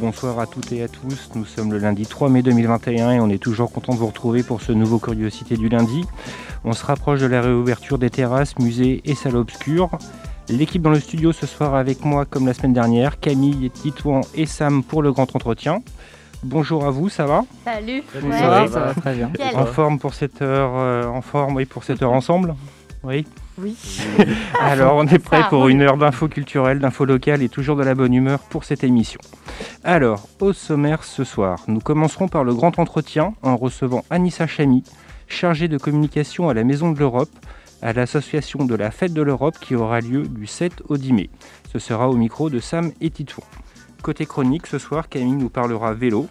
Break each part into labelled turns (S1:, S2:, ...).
S1: Bonsoir à toutes et à tous. Nous sommes le lundi 3 mai 2021 et on est toujours content de vous retrouver pour ce nouveau Curiosité du lundi. On se rapproche de la réouverture des terrasses, musées et salles obscures. L'équipe dans le studio ce soir avec moi comme la semaine dernière, Camille, Titouan et Sam pour le grand entretien. Bonjour à vous, ça va?
S2: Salut.
S1: ça, va, ça va très bien. En forme pour cette heure, euh, en forme, oui, pour cette heure ensemble? Oui.
S2: Oui.
S1: Alors, on est prêt pour une heure d'infos culturelles, d'infos locales et toujours de la bonne humeur pour cette émission. Alors, au sommaire ce soir, nous commencerons par le grand entretien en recevant Anissa Chamy, chargée de communication à la Maison de l'Europe, à l'association de la Fête de l'Europe qui aura lieu du 7 au 10 mai. Ce sera au micro de Sam et Titouan. Côté chronique, ce soir, Camille nous parlera vélo.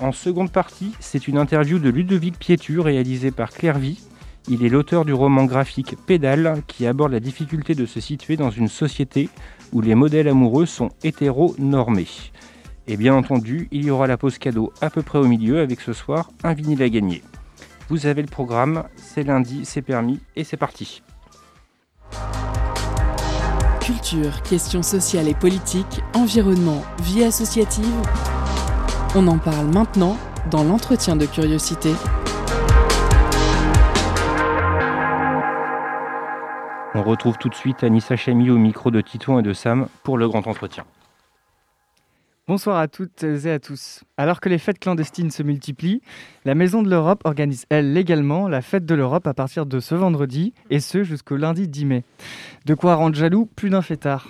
S1: En seconde partie, c'est une interview de Ludovic Pietu réalisée par Claire Vie. Il est l'auteur du roman graphique Pédale qui aborde la difficulté de se situer dans une société où les modèles amoureux sont hétéronormés. Et bien entendu, il y aura la pause cadeau à peu près au milieu avec ce soir un vinyle à gagner. Vous avez le programme, c'est lundi, c'est permis et c'est parti.
S3: Culture, questions sociales et politiques, environnement, vie associative. On en parle maintenant dans l'entretien de curiosité.
S1: On retrouve tout de suite Anissa Chamy au micro de Titouan et de Sam pour le grand entretien.
S4: Bonsoir à toutes et à tous. Alors que les fêtes clandestines se multiplient, la Maison de l'Europe organise, elle, légalement la fête de l'Europe à partir de ce vendredi, et ce jusqu'au lundi 10 mai. De quoi rendre jaloux plus d'un fêtard.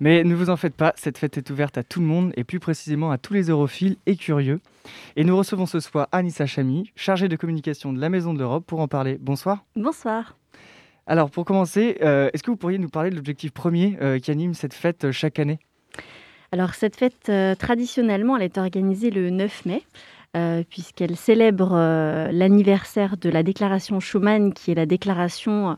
S4: Mais ne vous en faites pas, cette fête est ouverte à tout le monde, et plus précisément à tous les europhiles et curieux. Et nous recevons ce soir Anissa Chamy, chargée de communication de la Maison de l'Europe, pour en parler. Bonsoir.
S2: Bonsoir.
S4: Alors, pour commencer, euh, est-ce que vous pourriez nous parler de l'objectif premier euh, qui anime cette fête euh, chaque année?
S2: Alors, cette fête, traditionnellement, elle est organisée le 9 mai, puisqu'elle célèbre l'anniversaire de la déclaration Schuman, qui est la déclaration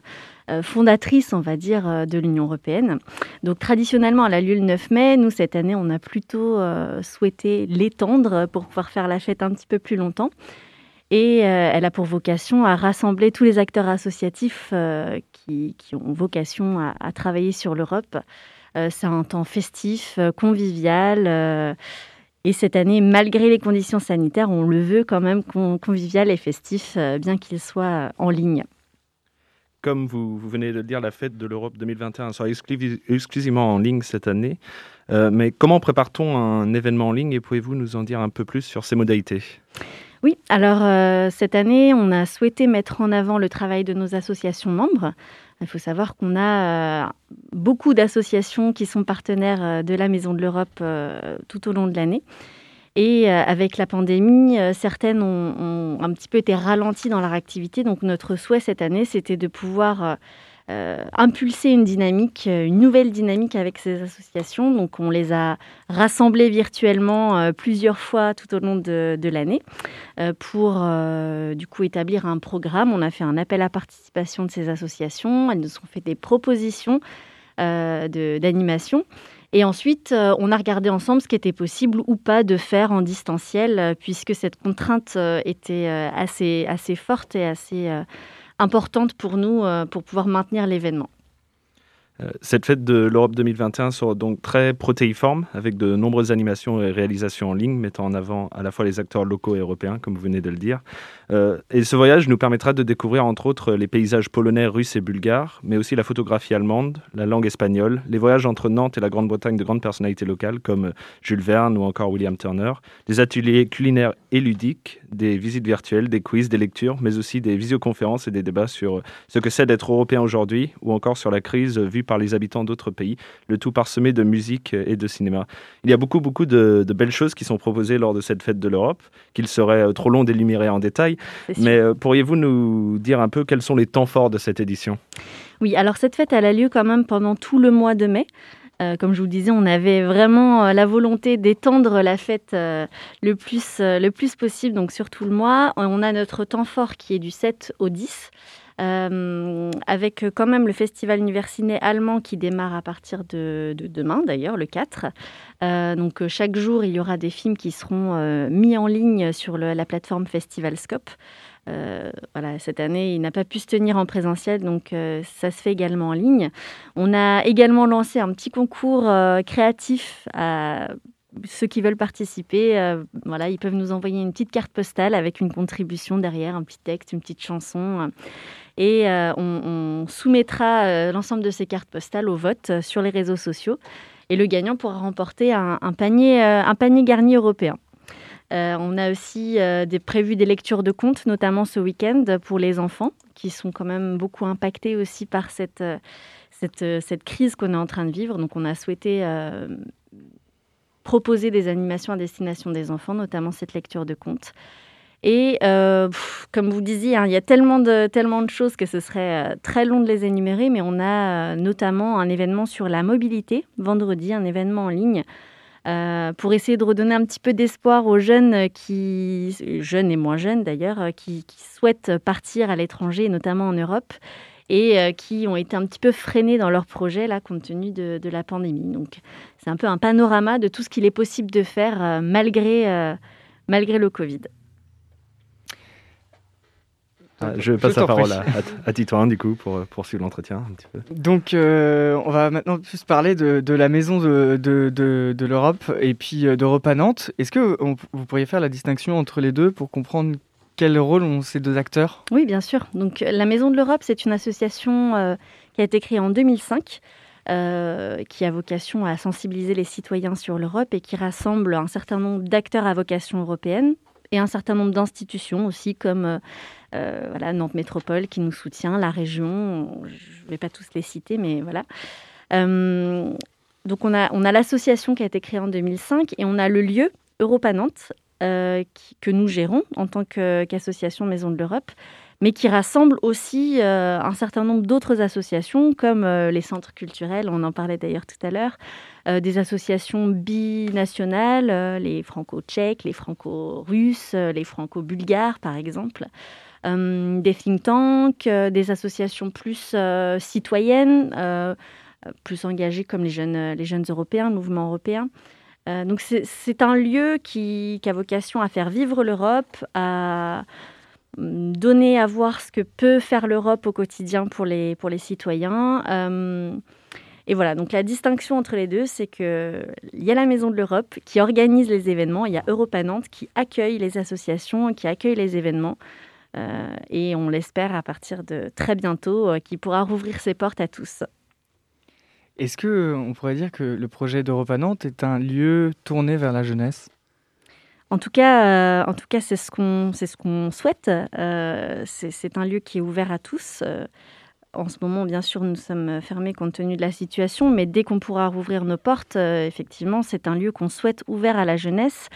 S2: fondatrice, on va dire, de l'Union européenne. Donc, traditionnellement, elle a lieu le 9 mai. Nous, cette année, on a plutôt souhaité l'étendre pour pouvoir faire la fête un petit peu plus longtemps. Et euh, elle a pour vocation à rassembler tous les acteurs associatifs euh, qui, ont vocation à, travailler sur l'Europe. Euh, c'est un temps festif, convivial. et cette année, malgré les conditions sanitaires, on le veut quand même con- convivial et festif, bien qu'il soit en ligne.
S5: Comme vous, venez de le dire, la fête de l'Europe 2021 sera exclu- exclusivement en ligne cette année. Mais comment prépare-t-on un événement en ligne et pouvez-vous nous en dire un peu plus sur ses modalités?
S2: Oui, alors euh, cette année, on a souhaité mettre en avant le travail de nos associations membres. Il faut savoir qu'on a euh, beaucoup d'associations qui sont partenaires euh, de la Maison de l'Europe tout au long de l'année. Et avec la pandémie, certaines ont, ont un petit peu été ralenties dans leur activité. Donc notre souhait cette année, c'était de pouvoir euh, impulser une dynamique, euh, une nouvelle dynamique avec ces associations. Donc on les a rassemblées virtuellement euh, plusieurs fois tout au long de, l'année pour du coup établir un programme. On a fait un appel à participation de ces associations. Elles nous ont fait des propositions d'animation. Et ensuite, on a regardé ensemble ce qui était possible ou pas de faire en distanciel, puisque cette contrainte était assez, assez forte et assez importante pour nous euh, pour pouvoir maintenir l'événement.
S5: Euh, Cette fête de l'Europe 2021 sera donc très protéiforme, avec de nombreuses animations et réalisations en ligne, mettant en avant à la fois les acteurs locaux et européens, comme vous venez de le dire. Euh, et ce voyage nous permettra de découvrir entre autres les paysages polonais, russes et bulgares, mais aussi la photographie allemande, la langue espagnole, les voyages entre Nantes et la Grande-Bretagne de grandes personnalités locales comme Jules Verne ou encore William Turner, des ateliers culinaires et ludiques, des visites virtuelles, des quiz, des lectures, mais aussi des visioconférences et des débats sur ce que c'est d'être européen aujourd'hui, ou encore sur la crise vue par les habitants d'autres pays, le tout parsemé de musique et de cinéma. Il y a beaucoup, beaucoup de, de belles choses qui sont proposées lors de cette fête de l'Europe, qu'il serait euh, trop long d'énumérer en détail, mais euh, pourriez-vous nous dire un peu quels sont les temps forts de cette édition?
S2: Oui, alors cette fête, elle a lieu quand même pendant tout le mois de mai. Comme je vous disais, on avait vraiment la volonté d'étendre la fête le, plus, le plus possible, donc sur tout le mois. On a notre temps fort qui est du 7 au 10. Euh, avec quand même le festival universiné allemand qui démarre à partir de, demain, d'ailleurs, le 4. Euh, donc chaque jour, il y aura des films qui seront euh, mis en ligne sur la plateforme Festivalscope. voilà, cette année, il n'a pas pu se tenir en présentiel, donc ça se fait également en ligne. On a également lancé un petit concours créatif à ceux qui veulent participer, voilà, ils peuvent nous envoyer une petite carte postale avec une contribution derrière, un petit texte, une petite chanson. Et euh, on, soumettra euh, l'ensemble de ces cartes postales au vote euh, sur les réseaux sociaux. Et le gagnant pourra remporter un, panier, un panier garni européen. On a aussi des, prévu des lectures de contes, notamment ce week-end pour les enfants, qui sont quand même beaucoup impactés aussi par cette, cette crise qu'on est en train de vivre. Donc on a souhaité proposer des animations à destination des enfants, notamment cette lecture de contes. Et euh, comme vous disiez, hein, il y a tellement de, choses que ce serait euh, très long de les énumérer, mais on a euh, notamment un événement sur la mobilité, vendredi, un événement en ligne, pour essayer de redonner un petit peu d'espoir aux jeunes, qui, jeunes et moins jeunes d'ailleurs, qui, souhaitent partir à l'étranger, notamment en Europe, et qui ont été un petit peu freinés dans leur projet, là, compte tenu de, de la pandémie. Donc c'est un peu un panorama de tout ce qu'il est possible de faire malgré, malgré le Covid.
S5: Ah, je passe la parole à, à, Titouan, du coup, pour poursuivre l'entretien un petit peu.
S4: Donc, euh, on va maintenant plus parler de, la maison de, de, l'Europe et puis euh, d'Europe à Nantes. Est-ce que vous pourriez faire la distinction entre les deux pour comprendre quel rôle ont ces deux acteurs?
S2: Oui, bien sûr. Donc, la Maison de l'Europe, c'est une association euh, qui a été créée en 2005. qui a vocation à sensibiliser les citoyens sur l'Europe et qui rassemble un certain nombre d'acteurs à vocation européenne et un certain nombre d'institutions aussi comme euh, voilà, Nantes Métropole qui nous soutient, la région, je ne vais pas tous les citer, mais voilà. Euh, donc on a, on a l'association qui a été créée en 2005 et on a le lieu Europa Nantes euh, que nous gérons en tant qu'association Maison de l'Europe, mais qui rassemble aussi un certain nombre d'autres associations comme les centres culturels, on en parlait d'ailleurs tout à l'heure, des associations binationales, les franco-tchèques, les franco-russes, les franco-bulgares par exemple. Euh, des think tanks, euh, des associations plus euh, citoyennes, plus engagées comme les jeunes, les jeunes européens, le mouvement européen. donc c'est un lieu qui, a vocation à faire vivre l'Europe, à mm, donner à voir ce que peut faire l'Europe au quotidien pour les, pour les citoyens. et voilà, donc la distinction entre les deux, c'est qu'il y a la Maison de l'Europe qui organise les événements, il y a Europa Nantes qui accueille les associations, qui accueille les événements. Euh, et on l'espère à partir de très bientôt, euh, qu'il pourra rouvrir ses portes à tous.
S4: Est-ce que euh, on pourrait dire que le projet d'Europa Nantes est un lieu tourné vers la jeunesse?
S2: En tout cas, en tout cas, c'est ce qu'on c'est ce qu'on souhaite. c'est un lieu qui est ouvert à tous. en ce moment, bien sûr, nous sommes fermés compte tenu de la situation, mais dès qu'on pourra rouvrir nos portes, effectivement, c'est un lieu qu'on souhaite ouvert à la jeunesse.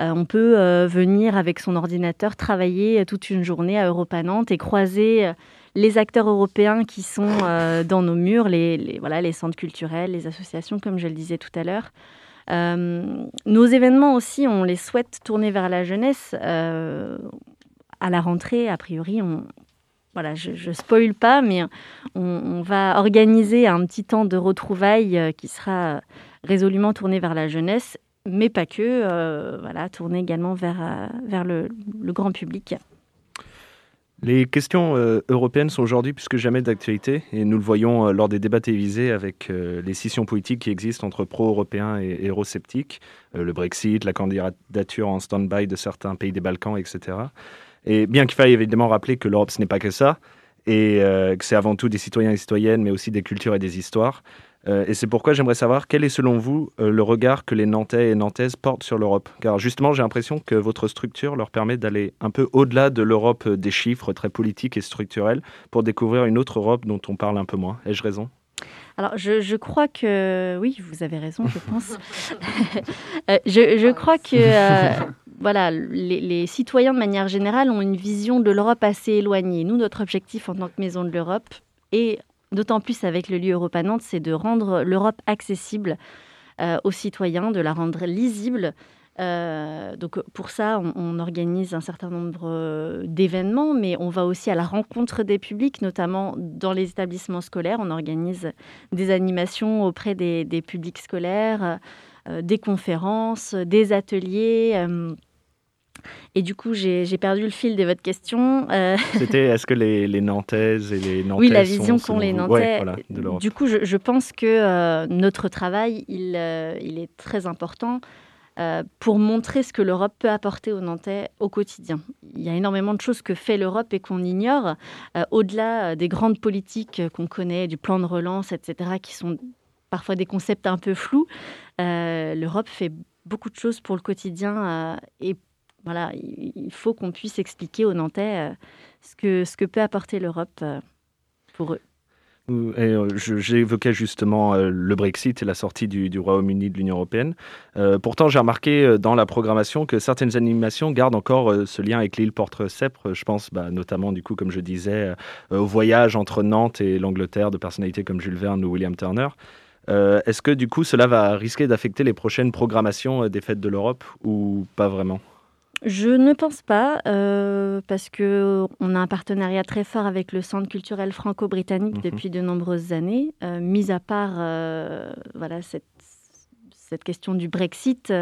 S2: Euh, on peut euh, venir avec son ordinateur travailler toute une journée à Europa Nantes et croiser euh, les acteurs européens qui sont dans nos murs, les, voilà, les centres culturels, les associations, comme je le disais tout à l'heure. nos événements aussi, on les souhaite tourner vers la jeunesse. à la rentrée, a priori, on, voilà, je ne spoil pas, mais on, va organiser un petit temps de retrouvailles qui sera résolument tourné vers la jeunesse mais pas que, euh, voilà, tourner également vers, euh, vers le, grand public.
S5: Les questions euh, européennes sont aujourd'hui plus que jamais d'actualité et nous le voyons lors des débats télévisés avec les scissions politiques qui existent entre pro-européens et eurosceptiques, le Brexit, la candidature en stand-by de certains pays des Balkans, etc. Et bien qu'il faille évidemment rappeler que l'Europe ce n'est pas que ça et que c'est avant tout des citoyens et citoyennes mais aussi des cultures et des histoires, euh, et c'est pourquoi j'aimerais savoir quel est selon vous euh, le regard que les Nantais et Nantaises portent sur l'Europe. Car justement, j'ai l'impression que votre structure leur permet d'aller un peu au-delà de l'Europe des chiffres très politiques et structurels pour découvrir une autre Europe dont on parle un peu moins. Ai-je raison?
S2: Alors, je, crois que oui, vous avez raison, je pense. Euh, je, crois que voilà, les, les, citoyens de manière générale ont une vision de l'Europe assez éloignée. Nous, notre objectif en tant que Maison de l'Europe et d'autant plus avec le lieu Europa Nantes, c'est de rendre l'Europe accessible aux citoyens, de la rendre lisible. donc pour ça, on, organise un certain nombre d'événements, mais on va aussi à la rencontre des publics, notamment dans les établissements scolaires. On organise des animations auprès des, publics scolaires. Euh, des conférences, des ateliers. Euh, et du coup, j'ai perdu le fil de votre question.
S5: Euh, C'était est-ce que les, les, Nantaises et les Nantais
S2: Oui, la vision qu'ont les Nantais. du coup, je, je pense que notre travail, il, il, est très important pour montrer ce que l'Europe peut apporter aux Nantais au quotidien. Il y a énormément de choses que fait l'Europe et qu'on ignore, au-delà des grandes politiques qu'on connaît, du plan de relance, etc., qui sont parfois des concepts un peu flous. Euh, L'Europe fait beaucoup de choses pour le quotidien euh, et voilà, il faut qu'on puisse expliquer aux Nantais euh, ce, que, ce que peut apporter l'Europe pour eux.
S5: J'évoquais justement le Brexit et la sortie du, Royaume-Uni de l'Union européenne. pourtant, j'ai remarqué dans la programmation que certaines animations gardent encore ce lien avec l'île Porte-Sèpres. Je pense bah, notamment, du coup, comme je disais, au voyage entre Nantes et l'Angleterre de personnalités comme Jules Verne ou William Turner. Euh, est-ce que du coup cela va risquer d'affecter les prochaines programmations euh, des fêtes de l'Europe ou pas vraiment?
S2: Je ne pense pas, euh, parce qu'on a un partenariat très fort avec le Centre culturel franco-britannique mhm. depuis de nombreuses années. mis à part voilà, cette, cette, question du Brexit,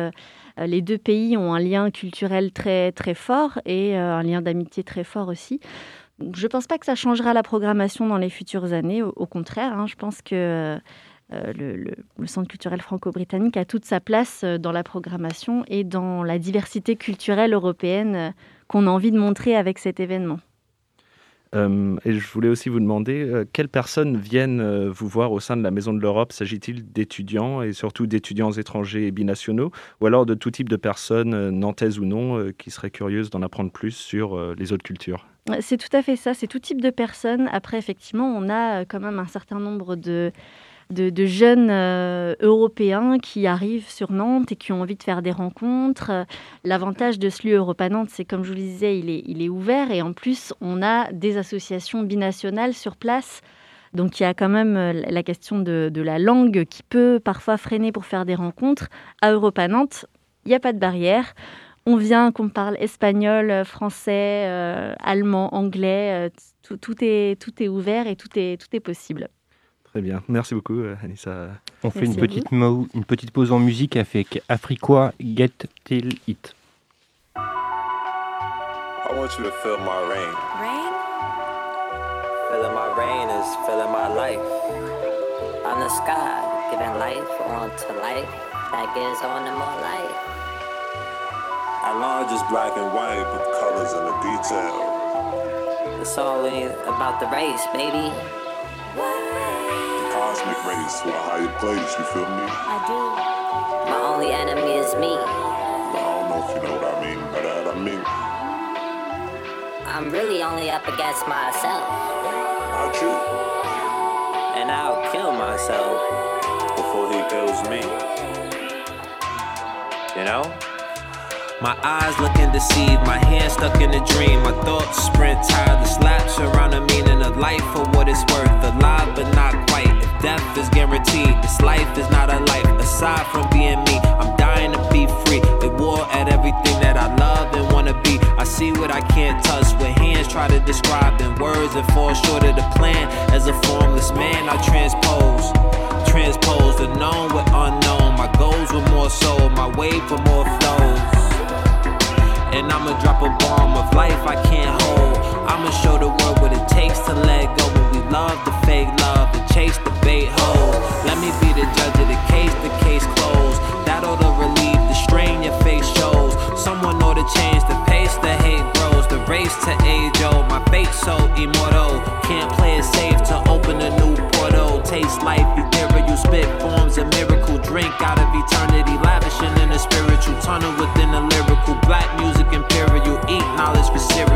S2: les deux pays ont un lien culturel très, très fort et un lien d'amitié très fort aussi. Je ne pense pas que ça changera la programmation dans les futures années. Au, contraire, hein, je pense que euh, le, Centre culturel franco-britannique a toute sa place euh, dans la programmation et dans la diversité culturelle européenne euh, qu'on a envie de montrer avec cet événement.
S5: et je voulais aussi vous demander, quelles personnes viennent vous voir au sein de la Maison de l'Europe? S'agit-il d'étudiants et surtout d'étudiants étrangers et binationaux ou alors de tout type de personnes, nantaises ou non, qui seraient curieuses d'en apprendre plus sur les autres cultures?
S2: C'est tout à fait ça, c'est tout type de personnes. Après, effectivement, on a quand même un certain nombre de de, jeunes euh, Européens qui arrivent sur Nantes et qui ont envie de faire des rencontres. L'avantage de ce lieu Europa Nantes, c'est comme je vous le disais, il est, ouvert et en plus, on a des associations binationales sur place. Donc il y a quand même euh, la question de, la langue qui peut parfois freiner pour faire des rencontres. À Europa Nantes, il n'y a pas de barrière. On vient qu'on parle espagnol, français, euh, allemand, anglais. tout, est, ouvert et tout est possible.
S5: Très bien. Merci beaucoup, euh, Anissa.
S6: On fait une petite, une petite pause en musique avec Afriquois Get Till It. I want you to feel my rain. Rain? Feeling my rain is feeling my life. On the sky, giving life onto life. That gives on to more life. Our lodge is black and white with colors and the detail. It's all about the race, baby cosmic race to a higher place, you feel me? I do. My only enemy is me. I don't know if you know what I mean by that. I mean, I'm really only up against myself. Not you. And I'll kill myself before he kills me. You know? My eyes looking deceived, my hands stuck in a dream. My thoughts sprint tireless laps around the meaning of life for what it's worth. Alive but not quite. Death is guaranteed, this life is not a life. Aside from being me, I'm dying to be free. At war at everything that I love and wanna be. I see what I can't touch, what hands try to describe in words that fall short of the plan. As a formless man, I transpose, transpose the known with unknown. My goals were more soul, my wave for more flows. And I'ma drop a bomb of life I can't hold. I'ma show the world what it takes to let go. When we love the fake love and chase the bait hole. Let me be the judge of the case, the case closed. That ought to relieve the strain your face shows. Someone ought to change the pace, the hate grows. The race to age old, my fate so immortal. Can't play it safe to open a new portal. Taste life, ethereal spit forms a miracle drink out of eternity. Lavishing in a spiritual tunnel within a lyrical black music imperial. Eat knowledge for cereal.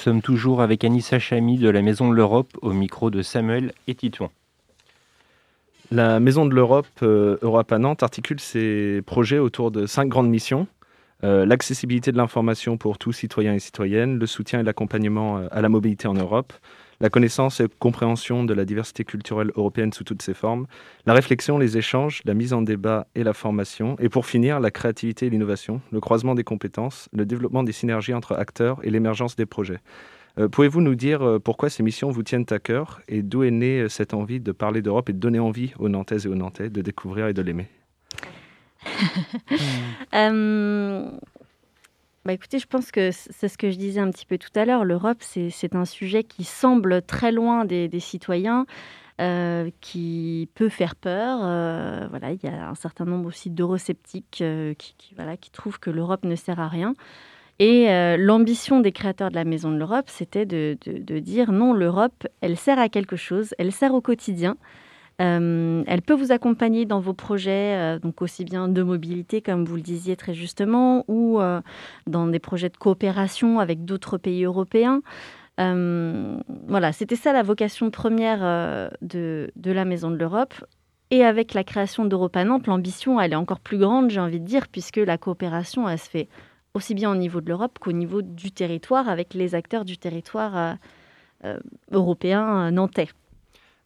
S1: Sommes toujours avec Anissa Chamy de la Maison de l'Europe au micro de Samuel et Titouan.
S5: La Maison de l'Europe, euh, Europe à Nantes, articule ses projets autour de cinq grandes missions. Euh, L'accessibilité de l'information pour tous citoyens et citoyennes, le soutien et l'accompagnement euh, à la mobilité en Europe, la connaissance et compréhension de la diversité culturelle européenne sous toutes ses formes, la réflexion, les échanges, la mise en débat et la formation, et pour finir, la créativité et l'innovation, le croisement des compétences, le développement des synergies entre acteurs et l'émergence des projets. Euh, Pouvez-vous nous dire euh, pourquoi ces missions vous tiennent à cœur et d'où est née euh, cette envie de parler d'Europe et de donner envie aux Nantaises et aux Nantais de découvrir et de l'aimer?
S2: bah écoutez, je pense que c'est ce que je disais un petit peu tout à l'heure. L'Europe, c'est un sujet qui semble très loin des, citoyens, euh, qui peut faire peur. Euh, voilà, il y a un certain nombre aussi d'eurosceptiques euh, qui, voilà, qui trouvent que l'Europe ne sert à rien. Et l'ambition des créateurs de la Maison de l'Europe, c'était de dire non, l'Europe, elle sert à quelque chose, elle sert au quotidien. Euh, elle peut vous accompagner dans vos projets, euh, donc aussi bien de mobilité, comme vous le disiez très justement, ou euh, dans des projets de coopération avec d'autres pays européens. Voilà, c'était ça la vocation première de, la Maison de l'Europe. Et avec la création d'Europa Nantes, l'ambition, elle est encore plus grande, j'ai envie de dire, puisque la coopération, elle se fait aussi bien au niveau de l'Europe qu'au niveau du territoire, avec les acteurs du territoire européen nantais.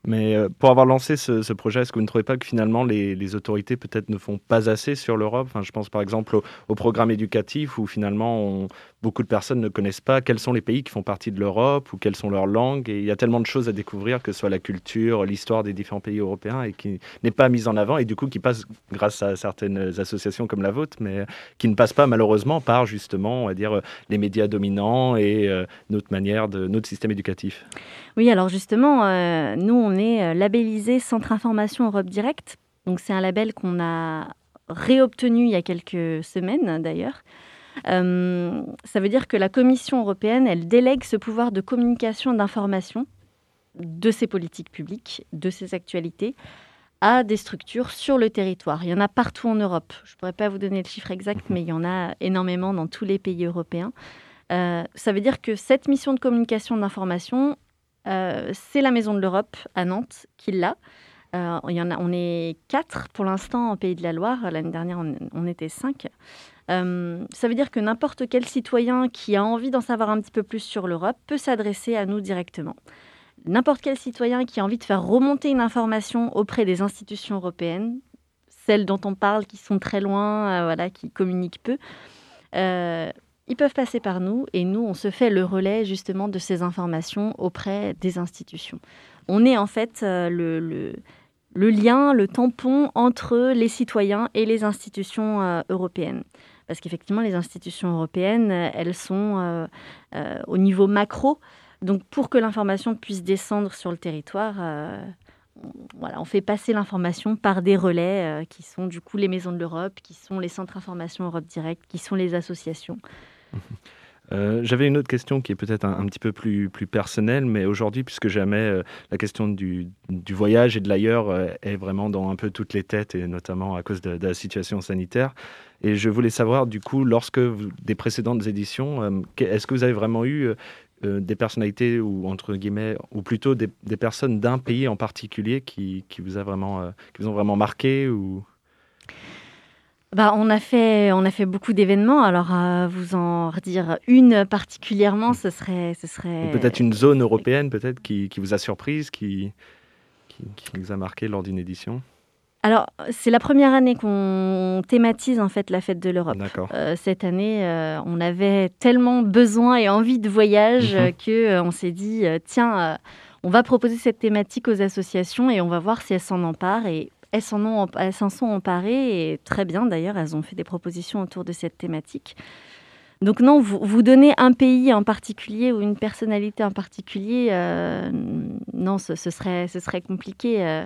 S5: Mais euh, pour avoir lancé ce, projet, est-ce que vous ne trouvez pas que finalement les, autorités peut-être ne font pas assez sur l'Europe? Enfin, Je pense par exemple au, programme éducatif où finalement beaucoup de personnes ne connaissent pas quels sont les pays qui font partie de l'Europe ou quelles sont leurs langues. Et il y a tellement de choses à découvrir, que ce soit la culture, l'histoire des différents pays européens, et qui n'est pas mise en avant et du coup qui passe grâce à certaines associations comme la vôtre, mais qui ne passe pas malheureusement par justement, on va dire, les médias dominants et euh, notre manière de notre système éducatif.
S2: Oui, alors justement, euh, nous, on est euh, labellisé Centre Information Europe Direct. Donc, c'est un label qu'on a réobtenu il y a quelques semaines, d'ailleurs. Euh, ça veut dire que la Commission européenne, elle délègue ce pouvoir de communication d'information de ses politiques publiques, de ses actualités, à des structures sur le territoire. Il y en a partout en Europe. Je ne pourrais pas vous donner le chiffre exact, mais il y en a énormément dans tous les pays européens. Euh, ça veut dire que cette mission de communication d'information, euh, c'est la Maison de l'Europe à Nantes qui l'a. Euh, en a, on est quatre pour l'instant en Pays de la Loire. L'année dernière, on, était cinq. Euh, ça veut dire que n'importe quel citoyen qui a envie d'en savoir un petit peu plus sur l'Europe peut s'adresser à nous directement. N'importe quel citoyen qui a envie de faire remonter une information auprès des institutions européennes, celles dont on parle qui sont très loin, voilà, qui communiquent peu, ils peuvent passer par nous et nous, on se fait le relais justement de ces informations auprès des institutions. On est en fait euh, le, lien, le tampon entre les citoyens et les institutions euh, européennes. Parce qu'effectivement, les institutions européennes, euh, elles sont au niveau macro. Donc, pour que l'information puisse descendre sur le territoire, voilà, on fait passer l'information par des relais qui sont du coup les maisons de l'Europe, qui sont les centres information Europe Direct, qui sont les associations.
S5: Euh, J'avais une autre question qui est peut-être un, petit peu plus, plus personnelle, mais aujourd'hui, puisque jamais euh, la question du, voyage et de l'ailleurs euh, est vraiment dans un peu toutes les têtes, et notamment à cause de, la situation sanitaire. Et je voulais savoir, du coup, lorsque des précédentes éditions, est-ce que vous avez vraiment eu des personnalités, ou entre guillemets, ou plutôt des, personnes d'un pays en particulier qui, qui vous, a vraiment, qui vous ont vraiment marqué ou...
S2: Bah, on, a fait, on a fait beaucoup d'événements. Alors, euh, vous en redire une particulièrement, ce serait. Ce serait...
S5: peut-être une zone européenne peut-être qui, qui vous a surprise, qui, qui, qui vous a marqué lors d'une édition?
S2: Alors, c'est la première année qu'on thématise en fait la fête de l'Europe. Euh, cette année, euh, on avait tellement besoin et envie de voyage mhm. que on s'est dit tiens, on va proposer cette thématique aux associations et on va voir si elles s'en emparent. Et elles s'en sont emparées et très bien d'ailleurs, elles ont fait des propositions autour de cette thématique. Donc non, vous, vous donnez un pays en particulier ou une personnalité en particulier, non, ce, serait, ce serait compliqué.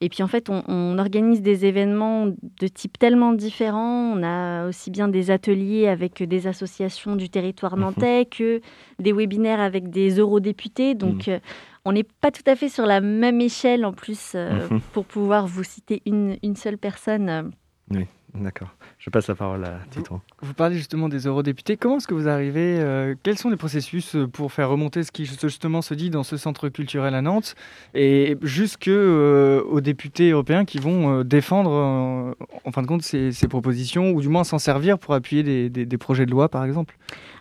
S2: Et puis en fait, on, organise des événements de type tellement différent. On a aussi bien des ateliers avec des associations du territoire mhm. nantais que des webinaires avec des eurodéputés. Donc mhm. euh, on n'est pas tout à fait sur la même échelle en plus euh, mhm. pour pouvoir vous citer une, une seule personne. Euh.
S5: Oui. D'accord. Je passe la parole à Titouan.
S4: Vous, parlez justement des eurodéputés. Comment est-ce que vous arrivez euh, Quels sont les processus euh, pour faire remonter ce qui justement se dit dans ce centre culturel à Nantes et jusque euh, aux députés européens qui vont défendre, en fin de compte, ces, propositions ou du moins s'en servir pour appuyer des projets de loi, par exemple?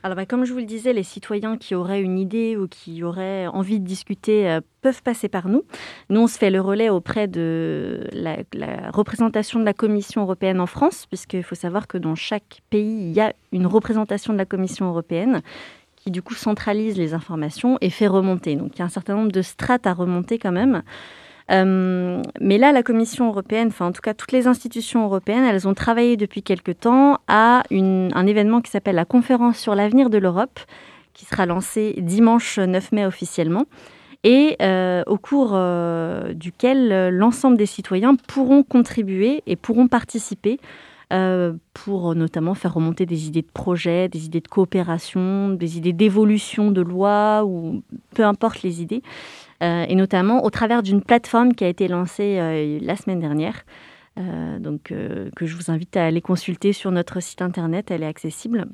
S2: Alors, bah, comme je vous le disais, les citoyens qui auraient une idée ou qui auraient envie de discuter euh, peuvent passer par nous. Nous, on se fait le relais auprès de la, représentation de la Commission européenne en France, puisqu'il faut savoir que dans chaque pays, il y a une représentation de la Commission européenne qui du coup centralise les informations et fait remonter. Donc il y a un certain nombre de strates à remonter quand même. Euh, mais là, la Commission européenne, enfin en tout cas toutes les institutions européennes, elles ont travaillé depuis quelque temps à un événement qui s'appelle la conférence sur l'avenir de l'Europe, qui sera lancée dimanche 9 mai officiellement, et euh, au cours euh, duquel l'ensemble des citoyens pourront contribuer et pourront participer pour notamment faire remonter des idées de projet, des idées de coopération, des idées d'évolution de loi ou peu importe les idées. Euh, et notamment au travers d'une plateforme qui a été lancée euh, la semaine dernière. Euh, donc, que je vous invite à aller consulter sur notre site internet, elle est accessible.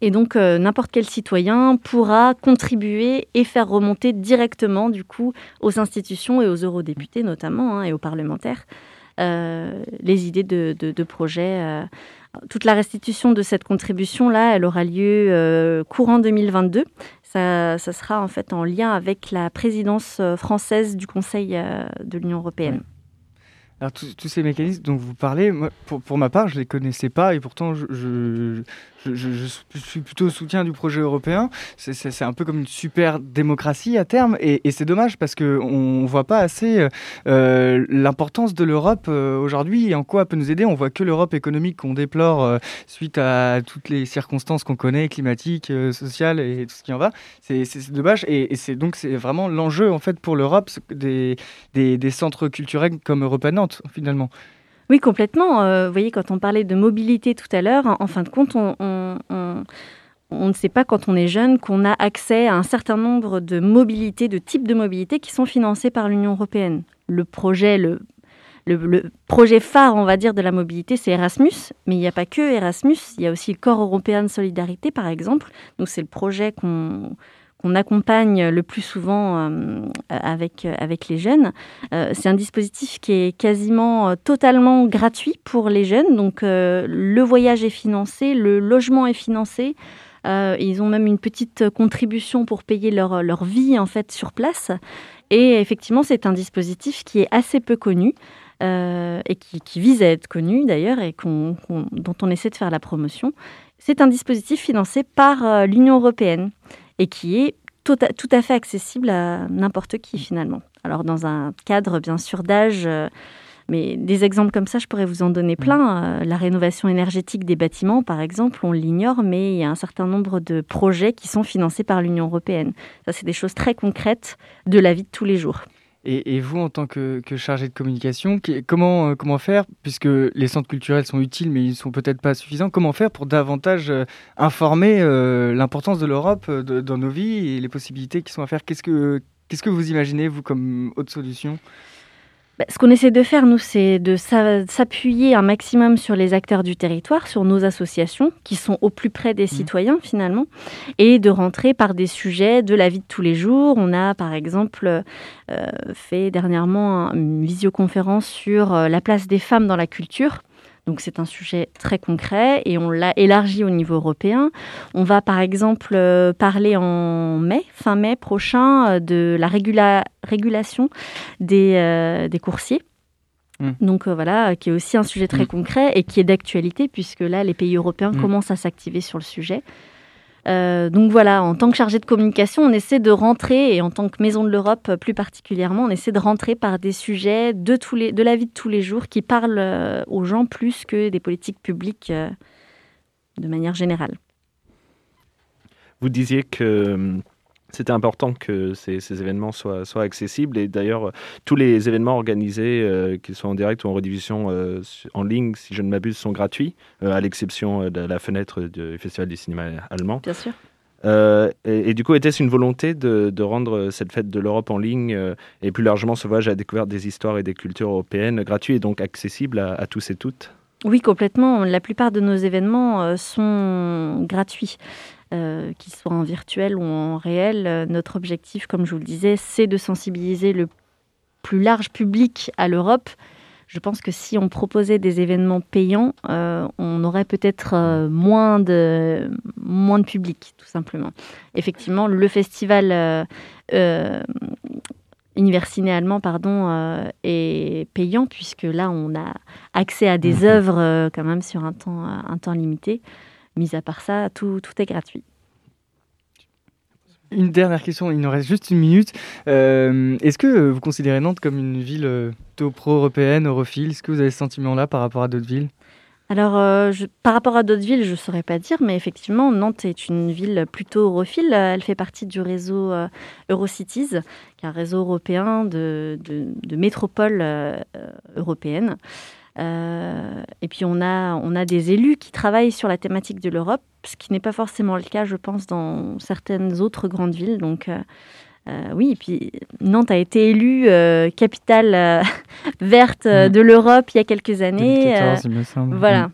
S2: Et donc, n'importe quel citoyen pourra contribuer et faire remonter directement, du coup, aux institutions et aux eurodéputés notamment, hein, et aux parlementaires, les idées de, de, projets. toute la restitution de cette contribution-là, elle aura lieu courant 2022. Ça, sera en fait en lien avec la présidence euh, française du Conseil euh, de l'Union européenne.
S4: Alors tous ces mécanismes dont vous parlez, pour, ma part, je ne les connaissais pas et pourtant je, suis plutôt au soutien du projet européen. C'est un peu comme une super démocratie à terme. Et, c'est dommage parce qu'on ne voit pas assez euh, euh, l'importance de l'Europe euh, aujourd'hui et en quoi elle peut nous aider. On voit que l'Europe économique qu'on déplore suite à toutes les circonstances qu'on connaît, climatiques, sociales et tout ce qui en va. C'est dommage. Et, c'est donc c'est vraiment l'enjeu en fait pour l'Europe des, centres culturels comme Europa Nantes finalement.
S2: Oui, complètement. Euh, vous voyez, quand on parlait de mobilité tout à l'heure, en, fin de compte, on, ne sait pas quand on est jeune qu'on a accès à un certain nombre de mobilités, de types de mobilité qui sont financés par l'Union européenne. Le projet, le, le, projet phare, on va dire, de la mobilité, c'est Erasmus, mais il n'y a pas que Erasmus, il y a aussi le Corps européen de solidarité, par exemple. Donc c'est le projet qu'on qu'on accompagne le plus souvent euh, avec, avec les jeunes. Euh, c'est un dispositif qui est quasiment euh, totalement gratuit pour les jeunes. Donc le voyage est financé, le logement est financé. ils ont même une petite contribution pour payer leur, leur vie en fait sur place. Et effectivement, c'est un dispositif qui est assez peu connu. et qui, vise à être connu d'ailleurs et dont on essaie de faire la promotion. C'est un dispositif financé par l'Union européenne et qui est tout à, fait accessible à n'importe qui finalement. Alors dans un cadre bien sûr d'âge, euh, mais des exemples comme ça, je pourrais vous en donner mm. plein. Euh, la rénovation énergétique des bâtiments, par exemple, on l'ignore, mais il y a un certain nombre de projets qui sont financés par l'Union européenne. Ça, c'est des choses très concrètes de la vie de tous les jours.
S4: Et, vous, en tant que, chargé de communication, comment, euh, comment faire, puisque les centres culturels sont utiles, mais ils ne sont peut-être pas suffisants, comment faire pour davantage euh, informer euh, l'importance de l'Europe dans nos vies et les possibilités qui sont à faire? Qu'est-ce que, que vous imaginez, vous, comme autre solution?
S2: Ce qu'on essaie de faire, nous, c'est de s'appuyer un maximum sur les acteurs du territoire, sur nos associations, qui sont au plus près des mmh. citoyens, finalement, et de rentrer par des sujets de la vie de tous les jours. On a, par exemple, euh, fait dernièrement une visioconférence sur euh, la place des femmes dans la culture. Donc c'est un sujet très concret et on l'a élargi au niveau européen. On va par exemple euh, parler en mai, fin mai prochain, euh, de la régulation des, euh, des coursiers Mm. Donc voilà, qui est aussi un sujet très mm. concret et qui est d'actualité puisque là, les pays européens mm. commencent à s'activer sur le sujet. Euh, donc voilà, en tant que chargé de communication, on essaie de rentrer, et en tant que Maison de l'Europe plus particulièrement, on essaie de rentrer par des sujets de, tous les, de la vie de tous les jours qui parlent euh, aux gens plus que des politiques publiques euh, de manière générale.
S5: Vous disiez que c'était important que ces, événements soient, soient, accessibles et d'ailleurs tous les événements organisés, euh, qu'ils soient en direct ou en rediffusion euh, en ligne, si je ne m'abuse, sont gratuits, euh, à l'exception de la fenêtre du Festival du cinéma allemand.
S2: Bien sûr.
S5: Et, du coup, était-ce une volonté de, rendre cette fête de l'Europe en ligne et plus largement ce voyage à la découverte des histoires et des cultures européennes gratuit et donc accessible à, à tous et toutes?
S2: Oui, complètement. La plupart de nos événements sont gratuits. Euh, qu'ils soient en virtuel ou en réel. Euh, notre objectif, comme je vous le disais, c'est de sensibiliser le plus large public à l'Europe. Je pense que si on proposait des événements payants, euh, on aurait peut-être moins, de, moins de public, tout simplement. Effectivement, le festival Universiné allemand pardon, est payant, puisque là, on a accès à des mhm. œuvres quand même sur un temps, un temps limité. Mis à part ça, tout, tout est gratuit.
S4: Une dernière question, il nous reste juste une minute. Euh, est-ce que vous considérez Nantes comme une ville euh, pro-européenne, europhile? Est-ce que vous avez ce sentiment-là par rapport à d'autres villes?
S2: Alors, euh, par rapport à d'autres villes, je ne saurais pas dire, mais effectivement, Nantes est une ville plutôt europhile. Elle fait partie du réseau Eurocities, qui est un réseau européen de, de, de métropoles européennes. Euh, et puis on a, on a des élus qui travaillent sur la thématique de l'Europe, ce qui n'est pas forcément le cas, je pense, dans certaines autres grandes villes. Donc euh, euh, oui, et puis Nantes a été élue capitale verte de l'Europe il y a quelques années.
S4: 2014, il me semble.
S2: Voilà. Mm.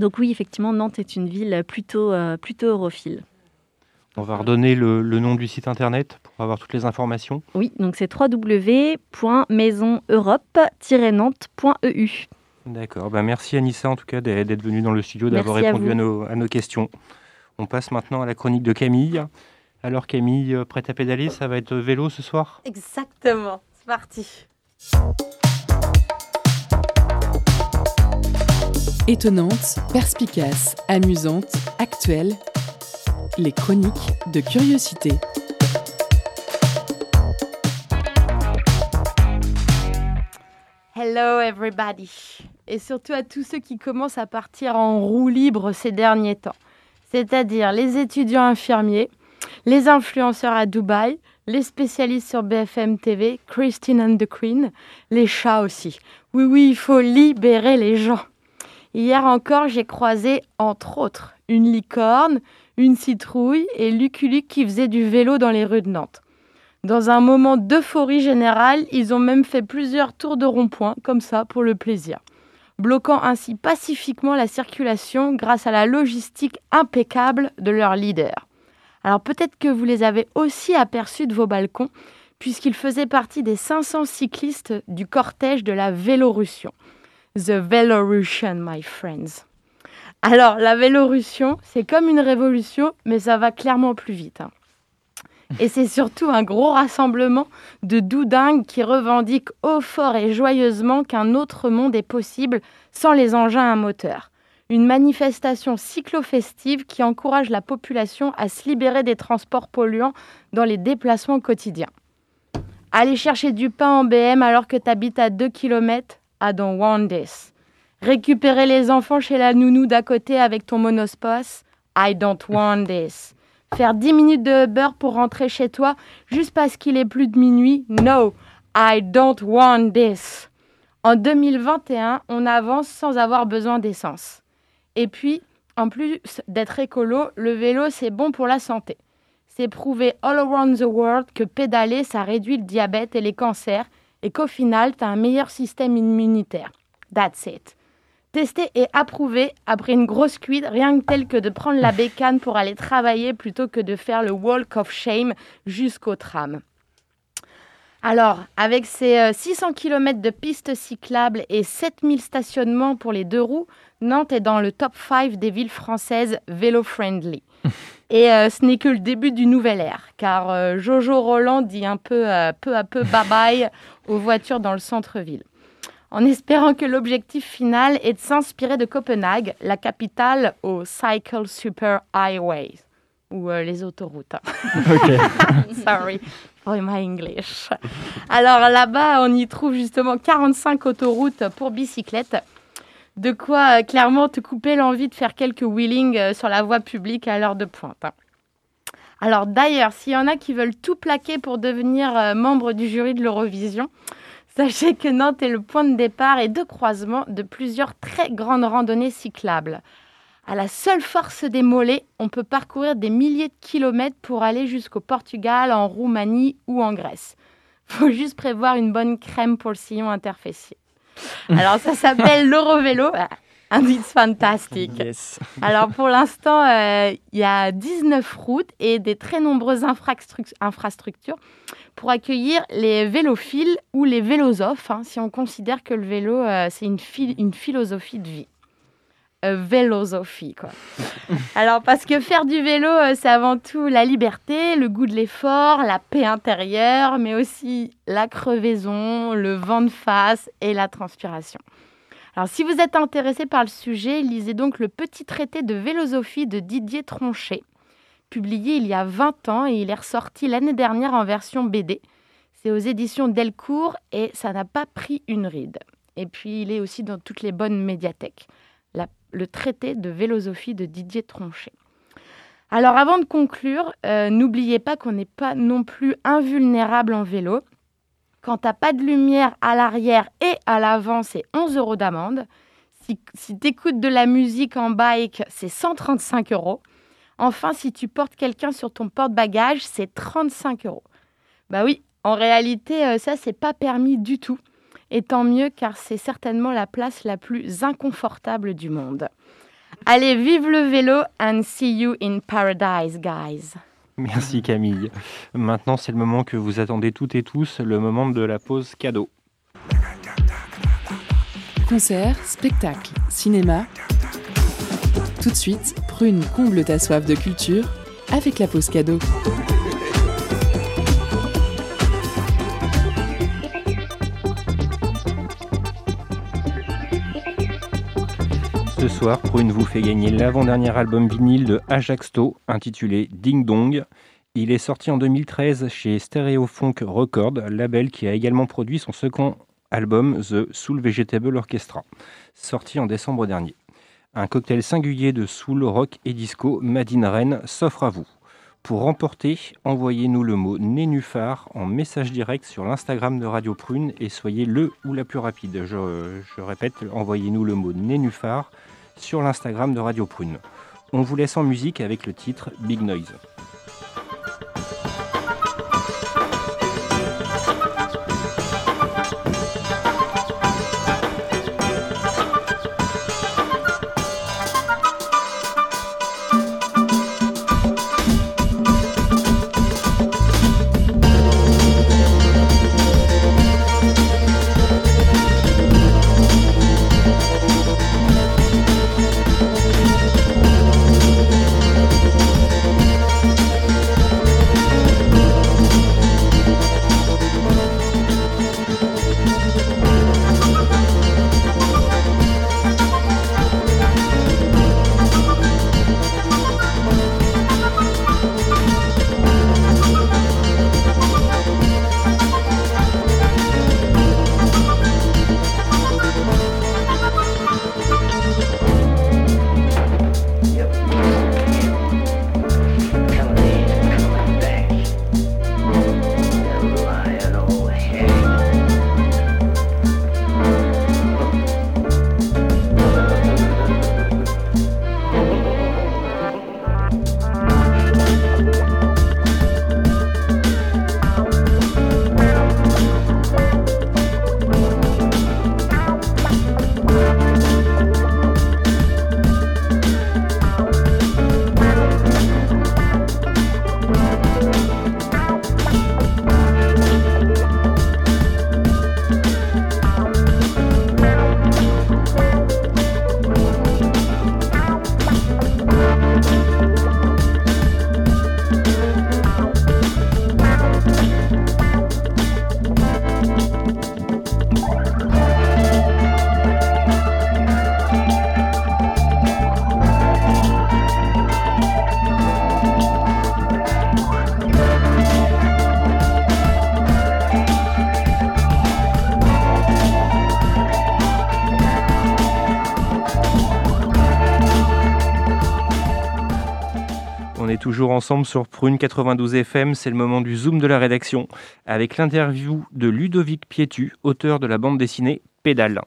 S2: Donc oui, effectivement, Nantes est une ville plutôt, plutôt europhile.
S1: On va redonner le, le, nom du site internet pour avoir toutes les informations.
S2: Oui, donc c'est www.maisoneurope-nantes.eu.
S1: D'accord, bah merci Anissa en tout cas d'être venue dans le studio, d'avoir répondu à, nos, à, nos, questions. On passe maintenant à la chronique de Camille. Alors Camille, euh, prête à pédaler, ça va être vélo ce soir?
S7: Exactement, c'est parti.
S3: Étonnante, perspicace, amusante, actuelle les chroniques de curiosité.
S7: Hello everybody et surtout à tous ceux qui commencent à partir en roue libre ces derniers temps, c'est-à-dire les étudiants infirmiers, les influenceurs à Dubaï, les spécialistes sur BFM TV, Christine and the Queen, les chats aussi. Oui, oui, il faut libérer les gens. Hier encore, j'ai croisé, entre autres, une licorne, une citrouille et Lucky qui faisait du vélo dans les rues de Nantes. Dans un moment d'euphorie générale, ils ont même fait plusieurs tours de rond-point, comme ça, pour le plaisir, bloquant ainsi pacifiquement la circulation grâce à la logistique impeccable de leur leader. Alors peut-être que vous les avez aussi aperçus de vos balcons, puisqu'ils faisaient partie des 500 cyclistes du cortège de la Vélorussion. The Vélorussion, my friends. Alors, la Vélorussion, c'est comme une révolution, mais ça va clairement plus vite. Hein. Et c'est surtout un gros rassemblement de doudingues qui revendiquent haut, fort et joyeusement qu'un autre monde est possible sans les engins à moteur. Une manifestation cyclo-festive qui encourage la population à se libérer des transports polluants dans les déplacements quotidiens. Aller chercher du pain en BM alors que tu habites à 2 km, I don't want this. Récupérer les enfants chez la nounou d'à côté avec ton monospace? I don't want this. Faire 10 minutes de Uber pour rentrer chez toi juste parce qu'il est plus de minuit? No, I don't want this. En 2021, on avance sans avoir besoin d'essence. Et puis, en plus d'être écolo, le vélo, c'est bon pour la santé. C'est prouvé all around the world que pédaler, ça réduit le diabète et les cancers et qu'au final, tu as un meilleur système immunitaire. That's it testé et approuvé après une grosse cuite, rien que tel que de prendre la bécane pour aller travailler plutôt que de faire le walk of shame jusqu'au tram. Alors, avec ses 600 euh, km de pistes cyclables et 7000 stationnements pour les deux roues, Nantes est dans le top 5 des villes françaises vélo-friendly. Et euh, ce n'est que le début du nouvel ère, car euh, Jojo Roland dit un peu peu à peu bye bye aux voitures dans le centre-ville. En espérant que l'objectif final est de s'inspirer de Copenhague, la capitale au Cycle Super Highways, ou euh, les autoroutes. Sorry for my English. Alors là-bas, on y trouve justement 45 autoroutes pour bicyclettes. De quoi euh, clairement te couper l'envie de faire quelques wheelings euh, sur la voie publique à l'heure de pointe. hein. Alors d'ailleurs, s'il y en a qui veulent tout plaquer pour devenir membre du jury de l'Eurovision, sachez que Nantes est le point de départ et de croisement de plusieurs très grandes randonnées cyclables. À la seule force des mollets, on peut parcourir des milliers de kilomètres pour aller jusqu'au Portugal, en Roumanie ou en Grèce. Faut juste prévoir une bonne crème pour le sillon interfessier. Alors ça s'appelle l'Eurovélo. Ah, fantastic.
S1: Yes.
S7: Alors pour l'instant, euh, il y a 19 routes et des très nombreuses infrastruc- infrastructures pour accueillir les vélophiles ou les vélosophes, hein, si on considère que le vélo, euh, c'est une, phil- une philosophie de vie. Euh, vélosophie, quoi. Alors, parce que faire du vélo, euh, c'est avant tout la liberté, le goût de l'effort, la paix intérieure, mais aussi la crevaison, le vent de face et la transpiration. Alors, si vous êtes intéressé par le sujet, lisez donc le petit traité de vélosophie de Didier Tronchet, publié il y a 20 ans et il est ressorti l'année dernière en version BD. C'est aux éditions Delcourt et ça n'a pas pris une ride. Et puis, il est aussi dans toutes les bonnes médiathèques. Le traité de vélosophie de Didier Tronchet. Alors, avant de conclure, euh, n'oubliez pas qu'on n'est pas non plus invulnérable en vélo. Quand tu n'as pas de lumière à l'arrière et à l'avant, c'est 11 euros d'amende. Si, si tu écoutes de la musique en bike, c'est 135 euros. Enfin, si tu portes quelqu'un sur ton porte-bagages, c'est 35 euros. Bah oui, en réalité, euh, ça, c'est pas permis du tout. Et tant mieux, car c'est certainement la place la plus inconfortable du monde. Allez, vive le vélo and see you in paradise, guys.
S1: Merci Camille. Maintenant, c'est le moment que vous attendez toutes et tous, le moment de la pause cadeau.
S3: Concert, spectacle, cinéma. Tout de suite, Prune comble ta soif de culture avec la pause cadeau.
S1: Ce soir, Prune vous fait gagner l'avant-dernier album vinyle de Ajaxto, intitulé Ding Dong. Il est sorti en 2013 chez Stereofunk Records, label qui a également produit son second album The Soul Vegetable Orchestra, sorti en décembre dernier. Un cocktail singulier de soul, rock et disco, Madine Rennes, s'offre à vous. Pour remporter, envoyez-nous le mot nénuphar en message direct sur l'Instagram de Radio Prune et soyez le ou la plus rapide. Je, je répète, envoyez-nous le mot nénuphar sur l'Instagram de Radio Prune. On vous laisse en musique avec le titre Big Noise. Ensemble sur Prune 92 FM, c'est le moment du zoom de la rédaction, avec l'interview de Ludovic Pietu, auteur de la bande dessinée Pédale.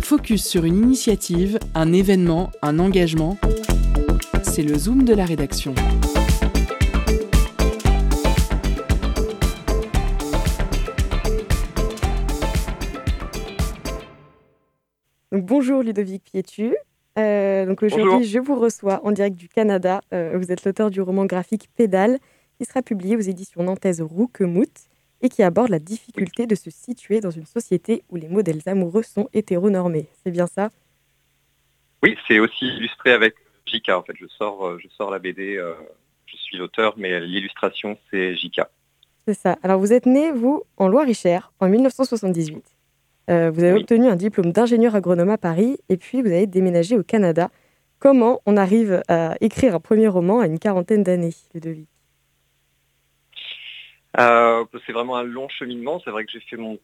S3: Focus sur une initiative, un événement, un engagement. C'est le zoom de la rédaction.
S8: bonjour Ludovic Pietu. Euh, donc aujourd'hui, je vous reçois en direct du Canada. Euh, vous êtes l'auteur du roman graphique Pédale, qui sera publié aux éditions nantaises Rouquemout et qui aborde la difficulté de se situer dans une société où les modèles amoureux sont hétéronormés. C'est bien ça?
S9: Oui, c'est aussi illustré avec JK. En fait, je sors, euh, je sors la BD, euh, je suis l'auteur, mais l'illustration, c'est JK.
S8: C'est ça. Alors, vous êtes né, vous, en Loire-et-Cher, en 1978. Euh, vous avez obtenu un diplôme d'ingénieur agronome à Paris et puis vous avez déménagé au Canada. Comment on arrive à écrire un premier roman à une quarantaine d'années, Ludovic?
S9: Euh, c'est vraiment un long cheminement. C'est vrai que j'ai fait mon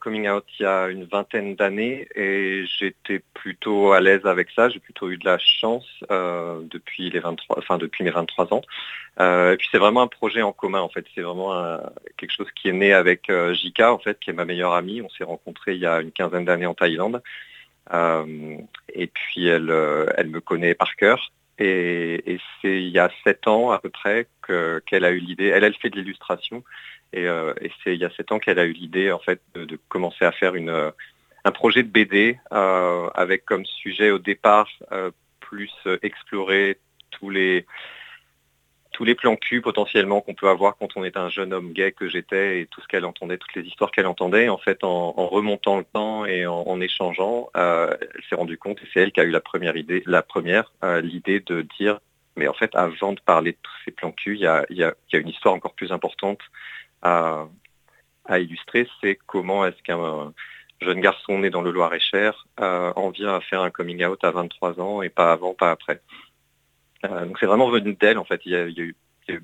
S9: coming out il y a une vingtaine d'années et j'étais plutôt à l'aise avec ça. J'ai plutôt eu de la chance euh, depuis les 23, enfin depuis mes 23 ans. et puis c'est vraiment un projet en commun en fait. C'est vraiment quelque chose qui est né avec Jika en fait, qui est ma meilleure amie. On s'est rencontrés il y a une quinzaine d'années en Thaïlande. et puis elle, elle me connaît par cœur. Et, c'est il y a sept ans à peu près qu'elle a eu l'idée. Elle, elle fait de l'illustration. Et, euh, c'est il y a sept ans qu'elle a eu l'idée en fait de, commencer à faire une, un projet de BD euh, avec comme sujet au départ euh, plus explorer tous les tous les plans cul potentiellement qu'on peut avoir quand on est un jeune homme gay que j'étais et tout ce qu'elle entendait, toutes les histoires qu'elle entendait, en fait, en, remontant le temps et en, échangeant, euh, elle s'est rendue compte, et c'est elle qui a eu la première idée, la première, euh, l'idée de dire, mais en fait, avant de parler de tous ces plans cul, il y a, une histoire encore plus importante à, illustrer, c'est comment est-ce qu'un jeune garçon né dans le Loir-et-Cher euh, en vient à faire un coming out à 23 ans et pas avant, pas après. Euh, donc c'est vraiment venu d'elle en fait. Il y, a, eu,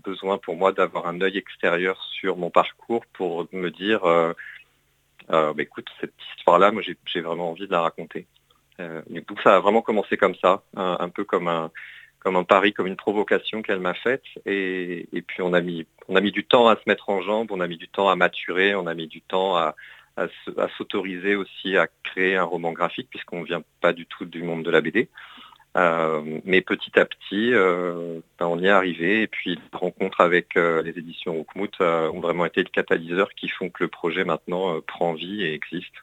S9: besoin pour moi d'avoir un œil extérieur sur mon parcours pour me dire, euh, bah, écoute, cette histoire-là, moi j'ai vraiment envie de la raconter. du coup, ça a vraiment commencé comme ça, un, peu comme un, comme un pari, comme une provocation qu'elle m'a faite. Et, puis on a, mis, on a mis du temps à se mettre en jambe, on a mis du temps à maturer, on a mis du temps à, s'autoriser aussi à créer un roman graphique, puisqu'on ne vient pas du tout du monde de la BD. Euh, mais petit à petit, euh, ben, on y est arrivé. Et puis, les rencontres avec euh, les éditions Oukmout ont vraiment été le catalyseur qui font que le projet maintenant prend vie et existe.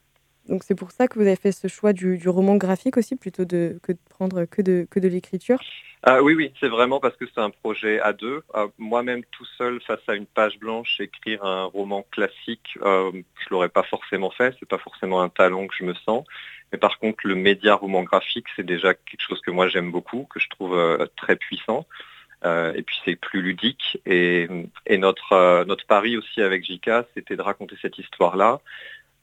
S8: Donc c'est pour ça que vous avez fait ce choix du, roman graphique aussi, plutôt que de prendre que de, que de l'écriture?
S9: Ah, Oui, oui, c'est vraiment parce que c'est un projet à deux. Moi-même tout seul, face à une page blanche, écrire un roman classique, je ne l'aurais pas forcément fait, c'est pas forcément un talent que je me sens. Mais par contre, le média roman graphique, c'est déjà quelque chose que moi j'aime beaucoup, que je trouve euh, très puissant. Euh, et puis c'est plus ludique. Et, notre, euh, notre pari aussi avec JK, c'était de raconter cette histoire-là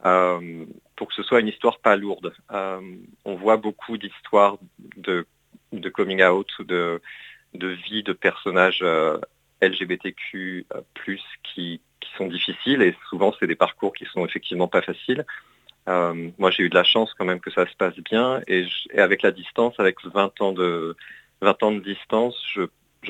S9: pour que ce soit une histoire pas lourde. on voit beaucoup d'histoires de, coming out ou de, vie de personnages LGBTQ qui, qui sont difficiles et souvent c'est des parcours qui sont effectivement pas faciles. Euh, moi, j'ai eu de la chance quand même que ça se passe bien. Et, avec la distance, avec 20 ans de, 20 ans de distance, je,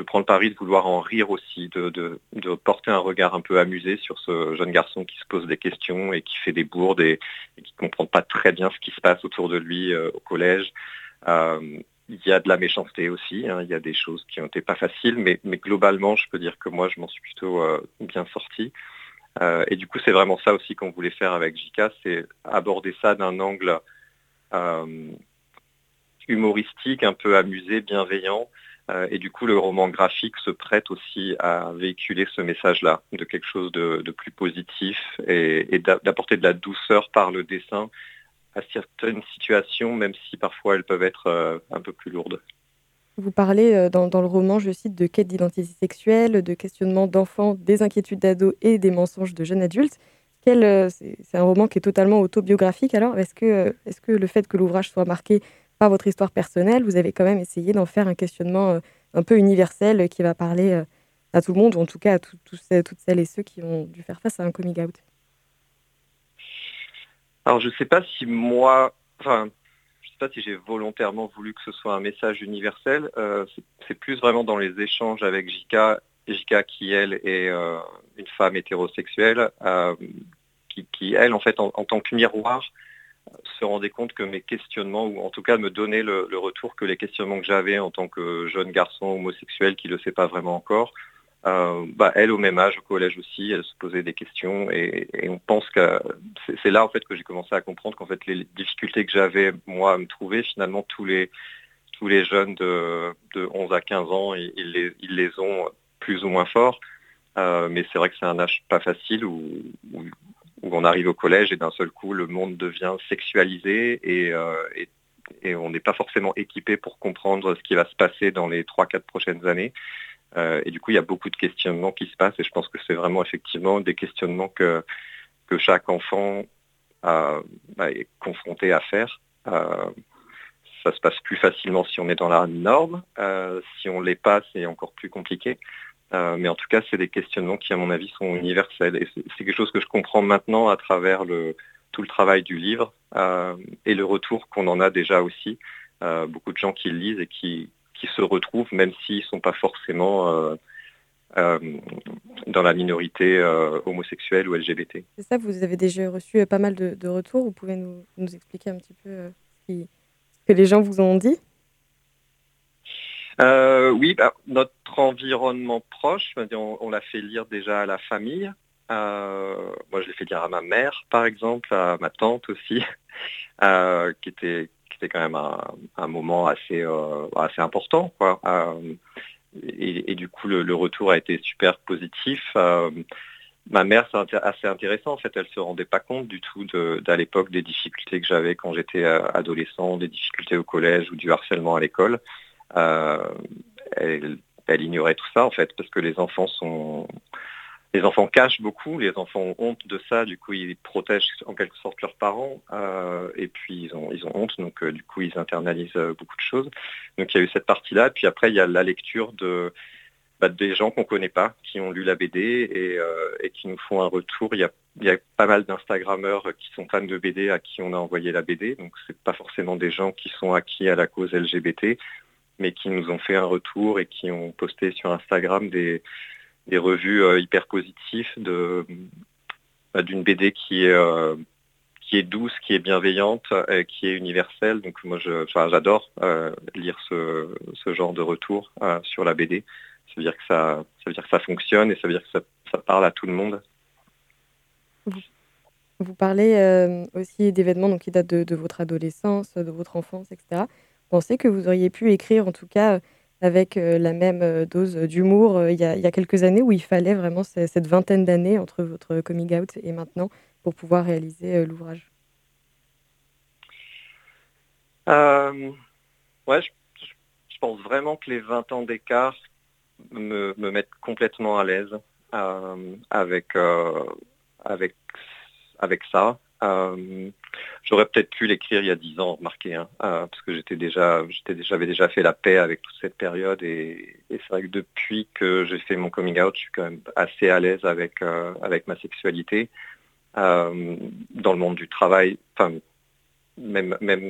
S9: prends le pari de vouloir en rire aussi, de, porter un regard un peu amusé sur ce jeune garçon qui se pose des questions et qui fait des bourdes et, qui ne comprend pas très bien ce qui se passe autour de lui euh, au collège. Euh, il y a de la méchanceté aussi, hein. il y a des choses qui été pas faciles, mais, globalement, je peux dire que moi, je m'en suis plutôt bien sorti. Euh, et du coup, c'est vraiment ça aussi qu'on voulait faire avec JK, c'est aborder ça d'un angle euh, humoristique, un peu amusé, bienveillant. Euh, et du coup, le roman graphique se prête aussi à véhiculer ce message-là, de quelque chose de, plus positif et d'apporter de la douceur par le dessin à certaines situations, même si parfois elles peuvent être un peu plus lourdes.
S8: Vous parlez euh, dans, le roman, je cite, de quête d'identité sexuelle, de questionnement d'enfants, des inquiétudes d'ados et des mensonges de jeunes adultes. Euh, c'est un roman qui est totalement autobiographique. Alors, euh, est que le fait que l'ouvrage soit marqué par votre histoire personnelle, vous avez quand même essayé d'en faire un questionnement un peu universel qui va parler à tout le monde, ou en tout cas à toutes celles et ceux qui ont dû faire face à un coming out
S9: Alors, je ne sais pas si moi, enfin, sais pas si j'ai volontairement voulu que ce soit un message universel. c'est plus vraiment dans les échanges avec Jika, Jika qui elle est une femme hétérosexuelle, qui, elle en fait en, tant que miroir se rendait compte que mes questionnements, ou en tout cas me donnait le, retour que les questionnements que j'avais en tant que jeune garçon homosexuel qui ne le sait pas vraiment encore, euh, bah, elle au même âge, au collège aussi, elle se posait des questions et, on pense que c'est là en fait que j'ai commencé à comprendre qu'en fait les difficultés que j'avais moi à me trouver, finalement tous les tous les jeunes de, 11 à 15 ans, ils, les, ont plus ou moins forts. Euh, mais c'est vrai que c'est un âge pas facile où, on arrive au collège et d'un seul coup le monde devient sexualisé et, euh, et on n'est pas forcément équipé pour comprendre ce qui va se passer dans les 3-4 prochaines années. Euh, et du coup, il y a beaucoup de questionnements qui se passent et je pense que c'est vraiment effectivement des questionnements que, que chaque enfant est confronté à faire. Euh, ça se passe plus facilement si on est dans la norme. Si on ne l'est pas, c'est encore plus compliqué. Mais en tout cas, c'est des questionnements qui, à mon avis, sont universels. Et c'est quelque chose que je comprends maintenant à travers tout le travail du livre et le retour qu'on en a déjà aussi. beaucoup de gens qui le lisent et qui, qui se retrouvent, même s'ils ne sont pas forcément euh, euh, dans la minorité euh, homosexuelle ou LGBT.
S8: C'est ça, vous avez déjà reçu pas mal de, retours. Vous pouvez nous, expliquer un petit peu ce, que les gens vous ont dit?
S9: Oui, bah, notre environnement proche, on, l'a fait lire déjà à la famille. moi, je l'ai fait lire à ma mère, par exemple, à ma tante aussi, qui était c'était quand même un, moment assez, euh, assez important. Euh, et, du coup, le, retour a été super positif. Euh, ma mère, c'est assez intéressant. En fait, elle se rendait pas compte du tout d'à l'époque des difficultés que j'avais quand j'étais adolescent, des difficultés au collège ou du harcèlement à l'école. Elle, elle, ignorait tout ça en fait parce que les enfants sont les enfants cachent beaucoup, les enfants ont honte de ça, du coup ils protègent en quelque sorte leurs parents, euh, et puis ils ont, honte, donc euh, du coup ils internalisent euh, beaucoup de choses. Donc il y a eu cette partie-là, puis après il y a la lecture de bah, des gens qu'on ne connaît pas, qui ont lu la BD et, qui nous font un retour. Il y a, il y a pas mal d'Instagrammeurs qui sont fans de BD à qui on a envoyé la BD, donc c'est pas forcément des gens qui sont acquis à la cause LGBT, mais qui nous ont fait un retour et qui ont posté sur Instagram des des revues euh, hyper positives de bah, d'une BD qui est euh, qui est douce, qui est bienveillante, qui est universelle. Donc moi, j'adore euh, lire ce, ce, genre de retour sur la BD. Ça veut dire que ça, ça veut dire que ça fonctionne et ça veut dire que ça, parle à tout le monde.
S8: Vous parlez aussi d'événements qui datent de, votre adolescence, de votre enfance, etc. Pensez que vous auriez pu écrire, en tout cas, avec euh, la même euh, dose d'humour euh, il, y a quelques années où il fallait vraiment cette vingtaine d'années entre votre coming out et maintenant pour pouvoir réaliser l'ouvrage?
S9: Ouais, je, pense vraiment que les 20 ans d'écart me, mettent complètement à l'aise avec, avec, avec ça. Euh, j'aurais peut-être pu l'écrire il y a dix ans, remarquez, hein, euh, parce que j'étais déjà, j'avais déjà fait la paix avec toute cette période et, c'est vrai que depuis que j'ai fait mon coming out, je suis quand même assez à l'aise avec euh, avec ma sexualité dans le monde du travail. Enfin, même même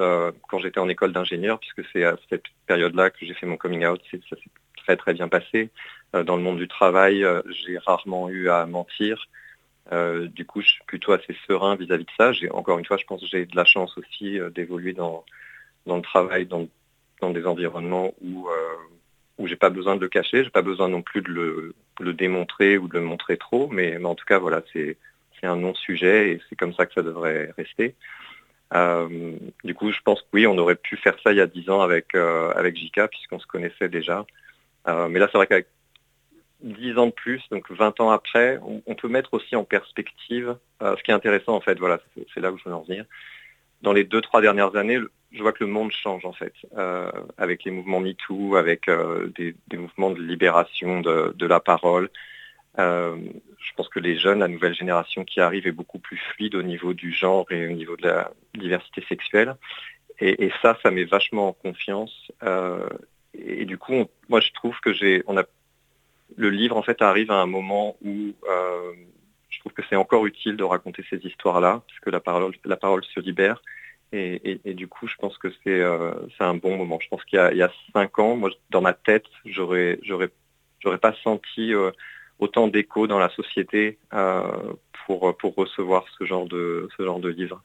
S9: quand j'étais en école d'ingénieur, puisque c'est à cette période-là que j'ai fait mon coming out, ça s'est très très bien passé. dans le monde du travail, j'ai rarement eu à mentir. Euh, du coup, je suis plutôt assez serein vis-à-vis de ça. J'ai encore une fois, je pense que j'ai de la chance aussi euh, d'évoluer dans, dans le travail, dans, des environnements où euh, où j'ai pas besoin de le cacher, j'ai pas besoin non plus de le, démontrer ou de le montrer trop, mais, en tout cas, voilà, c'est c'est un non-sujet et c'est comme ça que ça devrait rester. Euh, du coup, je pense que oui, on aurait pu faire ça il y a dix ans avec avec Jika puisqu'on se connaissait déjà. mais là, c'est vrai qu'avec 10 ans de plus, donc 20 ans après, on, peut mettre aussi en perspective, euh, ce qui est intéressant en fait, voilà, c'est là où je veux en venir. Dans les deux, trois dernières années, je vois que le monde change en fait, euh, avec les mouvements MeToo, avec euh, des, mouvements de libération de, la parole. je pense que les jeunes, la nouvelle génération qui arrive est beaucoup plus fluide au niveau du genre et au niveau de la diversité sexuelle. Et, ça, ça met vachement en confiance. et, du coup, moi, je trouve que j'ai, le livre en fait arrive à un moment où euh, je trouve que c'est encore utile de raconter ces histoires-là, parce que la parole, la parole se libère. Et, du coup, je pense que c'est un bon moment. Je pense qu'il y, a cinq ans, moi, dans ma tête, j'aurais pas senti autant d'écho dans la société pour, recevoir ce genre de livre.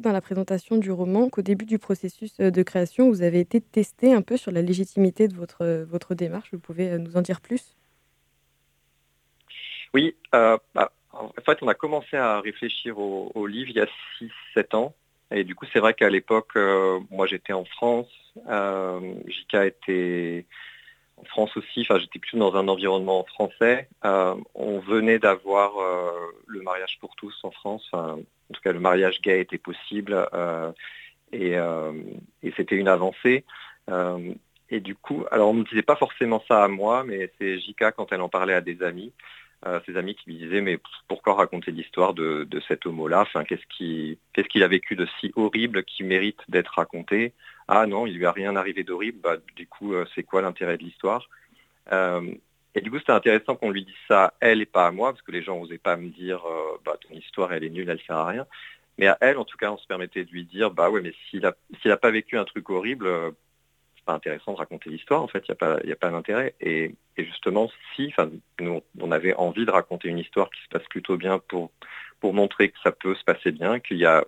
S8: Dans la présentation du roman qu'au début du processus euh, de création, vous avez été testé un peu sur la légitimité de votre, euh, votre démarche. Vous pouvez euh, nous en dire plus?
S9: Oui, bah, en fait, on a commencé à réfléchir au, livre il y a 6-7 ans. Et du coup, c'est vrai qu'à l'époque, moi j'étais en France, JK était en France aussi, enfin j'étais plus dans un environnement français. on venait d'avoir le mariage pour tous en France, en tout cas le mariage gay était possible euh, euh, et, c'était une avancée. Euh, et du coup, alors on ne disait pas forcément ça à moi, mais c'est Jika quand elle en parlait à des amis, ses amis qui lui disaient mais pourquoi raconter l'histoire de, cet homo-là? Enfin, Qu'est-ce qu'il a vécu de si horrible qui mérite d'être raconté? Ah non, il lui a rien arrivé d'horrible, bah, du coup c'est quoi l'intérêt de l'histoire? Et du coup, c'était intéressant qu'on lui dise ça à elle et pas à moi, parce que les gens n'osaient pas me dire euh, bah, ton histoire, elle est nulle, elle sert à rien. Mais à elle, en tout cas, on se permettait de lui dire bah ouais, mais s'il n'a pas vécu un truc horrible, euh, c'est pas intéressant de raconter l'histoire, en fait, il n'y a pas, d'intérêt. Et, justement, si, nous, on avait envie de raconter une histoire qui se passe plutôt bien pour montrer que ça peut se passer bien, qu'il y a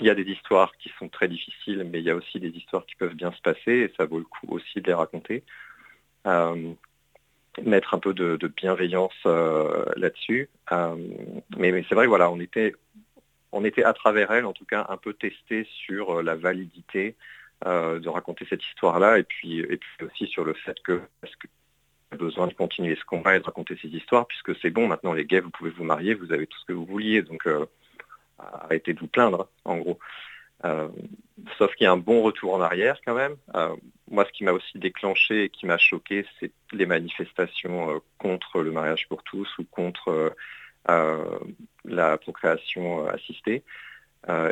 S9: il y a des histoires qui sont très difficiles, mais il y a aussi des histoires qui peuvent bien se passer et ça vaut le coup aussi de les raconter. Euh, mettre un peu de, bienveillance euh, là-dessus. Euh, mais, c'est vrai, voilà, on était, on était à travers elle, en tout cas, un peu testé sur la validité de raconter cette histoire-là, et puis, et puis aussi sur le fait que, est-ce que besoin de continuer ce combat et de raconter ces histoires, puisque c'est bon, maintenant les gays, vous pouvez vous marier, vous avez tout ce que vous vouliez, donc arrêtez de vous plaindre, en gros. Euh, sauf qu'il y a un bon retour en arrière quand même. Euh, moi, ce qui m'a aussi déclenché et qui m'a choqué, c'est les manifestations euh, contre le mariage pour tous ou contre la procréation assistée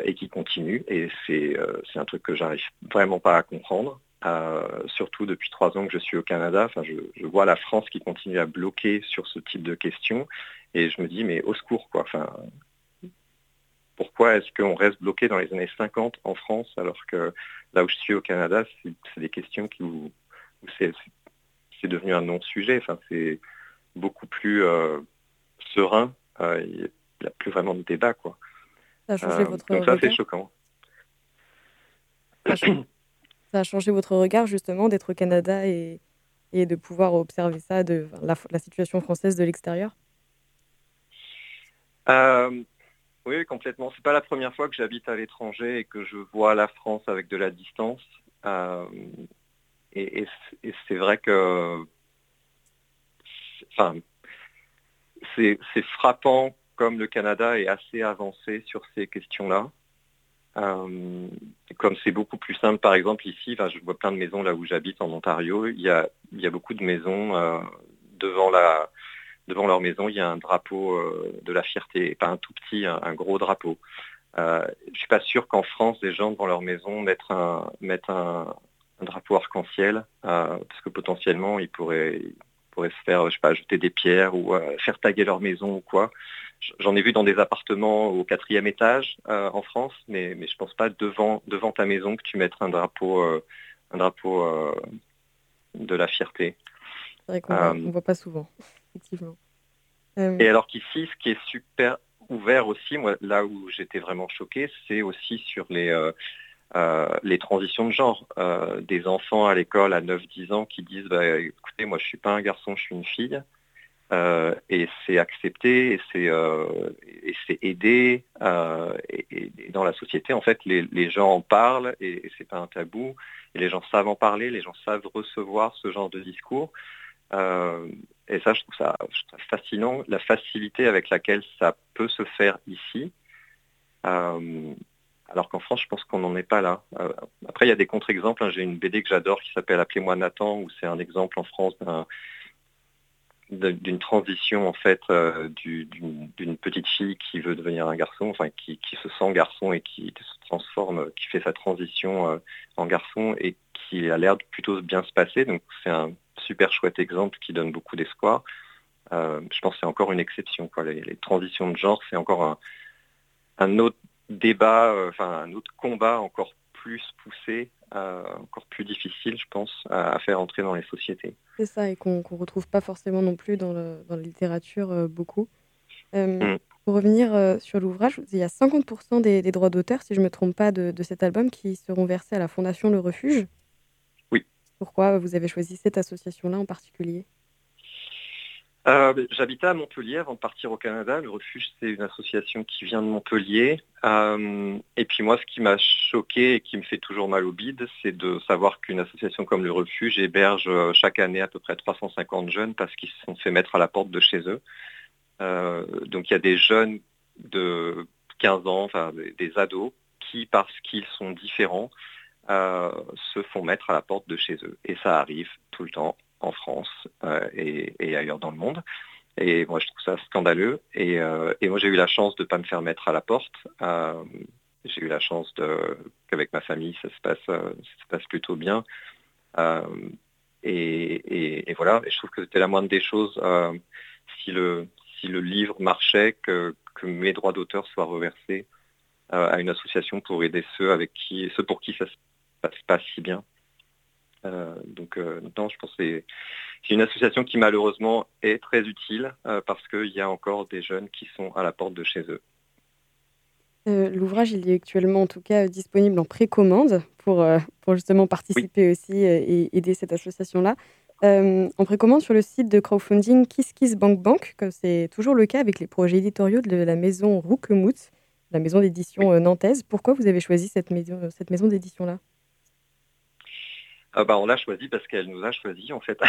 S9: et qui continuent. Et c'est un truc que j'arrive vraiment pas à comprendre. surtout depuis trois ans que je suis au Canada, enfin, je, je, vois la France qui continue à bloquer sur ce type de questions et je me dis mais au secours quoi. Enfin, pourquoi est-ce qu'on reste bloqué dans les années 50 en France alors que là où je suis au Canada, c'est des questions qui où, c'est devenu un non-sujet. Enfin, c'est beaucoup plus euh, serein. Euh, il n'y a plus vraiment de débat. Quoi.
S8: Ça a changé votre
S9: donc ça, c'est choquant.
S8: Ça a changé votre regard justement d'être au Canada et, et de pouvoir observer ça, de la, la situation française de l'extérieur?
S9: Euh, oui, complètement. C'est pas la première fois que j'habite à l'étranger et que je vois la France avec de la distance. Euh, et, c'est vrai que, enfin, c'est frappant comme le Canada est assez avancé sur ces questions-là. Euh, comme c'est beaucoup plus simple, par exemple ici, je vois plein de maisons là où j'habite en Ontario, il y a, beaucoup de maisons euh, devant la, devant leur maison, il y a un drapeau euh, de la fierté, pas un tout petit, un, gros drapeau. Euh, je ne suis pas sûr qu'en France, des gens devant leur maison mettent un, un, drapeau arc-en-ciel, euh, parce que potentiellement, ils pourraient, se faire, je sais pas, jeter des pierres ou faire taguer leur maison ou quoi. J'en ai vu dans des appartements au quatrième étage en France, mais, mais je pense pas devant, devant ta maison que tu mettrais un drapeau, un drapeau de la fierté.
S8: C'est vrai qu'on ne voit pas souvent effectivement.
S9: Euh, Et alors qu'ici, ce qui est super ouvert aussi, moi, là où j'étais vraiment choqué, c'est aussi sur les, euh, euh, les transitions de genre. des enfants à l'école à 9-10 ans qui disent bah, écoutez, moi je suis pas un garçon, je suis une fille. et c'est accepté, et c'est et c'est aidé. Et, dans la société, en fait, les, les gens en parlent et, et c'est pas un tabou. Et les gens savent en parler, les gens savent recevoir ce genre de discours. Euh, et ça je, trouve ça, fascinant, la facilité avec laquelle ça peut se faire ici. Euh, alors qu'en France, je pense qu'on n'en est pas là. Euh, après, il y a des contre-exemples. Hein. J'ai une BD que j'adore qui s'appelle Appelez-moi Nathan, où c'est un exemple en France d'une transition en fait d'une petite fille qui veut devenir un garçon, enfin qui, se sent garçon et qui se transforme, qui fait sa transition en garçon et qui a l'air de plutôt bien se passer. Donc c'est un super chouette exemple qui donne beaucoup d'espoir. Euh, je pense que c'est encore une exception. Quoi. Les, transitions de genre, c'est encore un, autre débat, euh, enfin un autre combat encore plus poussé, euh, encore plus difficile, je pense, à, faire entrer dans les sociétés.
S8: C'est ça, et qu'on ne retrouve pas forcément non plus dans, la littérature beaucoup. Mm. Pour revenir sur l'ouvrage, il y a 50% des, droits d'auteur, si je ne me trompe pas, de, de, cet album qui seront versés à la Fondation Le Refuge. Pourquoi vous avez choisi cette association-là en particulier?
S9: Euh, ben, J'habitais à Montpellier avant de partir au Canada. Le refuge, c'est une association qui vient de Montpellier. Euh, et puis moi, ce qui m'a choqué et qui me fait toujours mal au bide, c'est de savoir qu'une association comme le refuge héberge euh, chaque année à peu près 350 jeunes parce qu'ils se sont fait mettre à la porte de chez eux. donc il y a des jeunes de 15 ans, enfin des ados, qui, parce qu'ils sont différents, euh, se font mettre à la porte de chez eux. Et ça arrive tout le temps en France euh, et, ailleurs dans le monde. Et moi, je trouve ça scandaleux. Et, euh, moi, j'ai eu la chance de ne pas me faire mettre à la porte. j'ai eu la chance qu'avec ma famille, ça se passe, ça se passe plutôt bien. Et, voilà, et je trouve que c'était la moindre des choses si, le, si le livre marchait, que, que mes droits d'auteur soient reversés à une association pour aider ceux avec qui, ceux pour qui ça se passe pas si bien. Euh, donc euh, non, je pense que c'est une association qui malheureusement est très utile euh, parce qu'il y a encore des jeunes qui sont à la porte de chez eux.
S8: L'ouvrage, il est actuellement en tout cas disponible en précommande pour, pour justement participer aussi et aider cette association-là. en précommande sur le site de crowdfunding KissKissBankBank, comme c'est toujours le cas avec les projets éditoriaux de la maison Rouquemout, la maison d'édition nantaise. Pourquoi vous avez choisi cette maison, cette maison d'édition-là?
S9: Ah bah, on l'a choisi parce qu'elle nous a choisi en fait.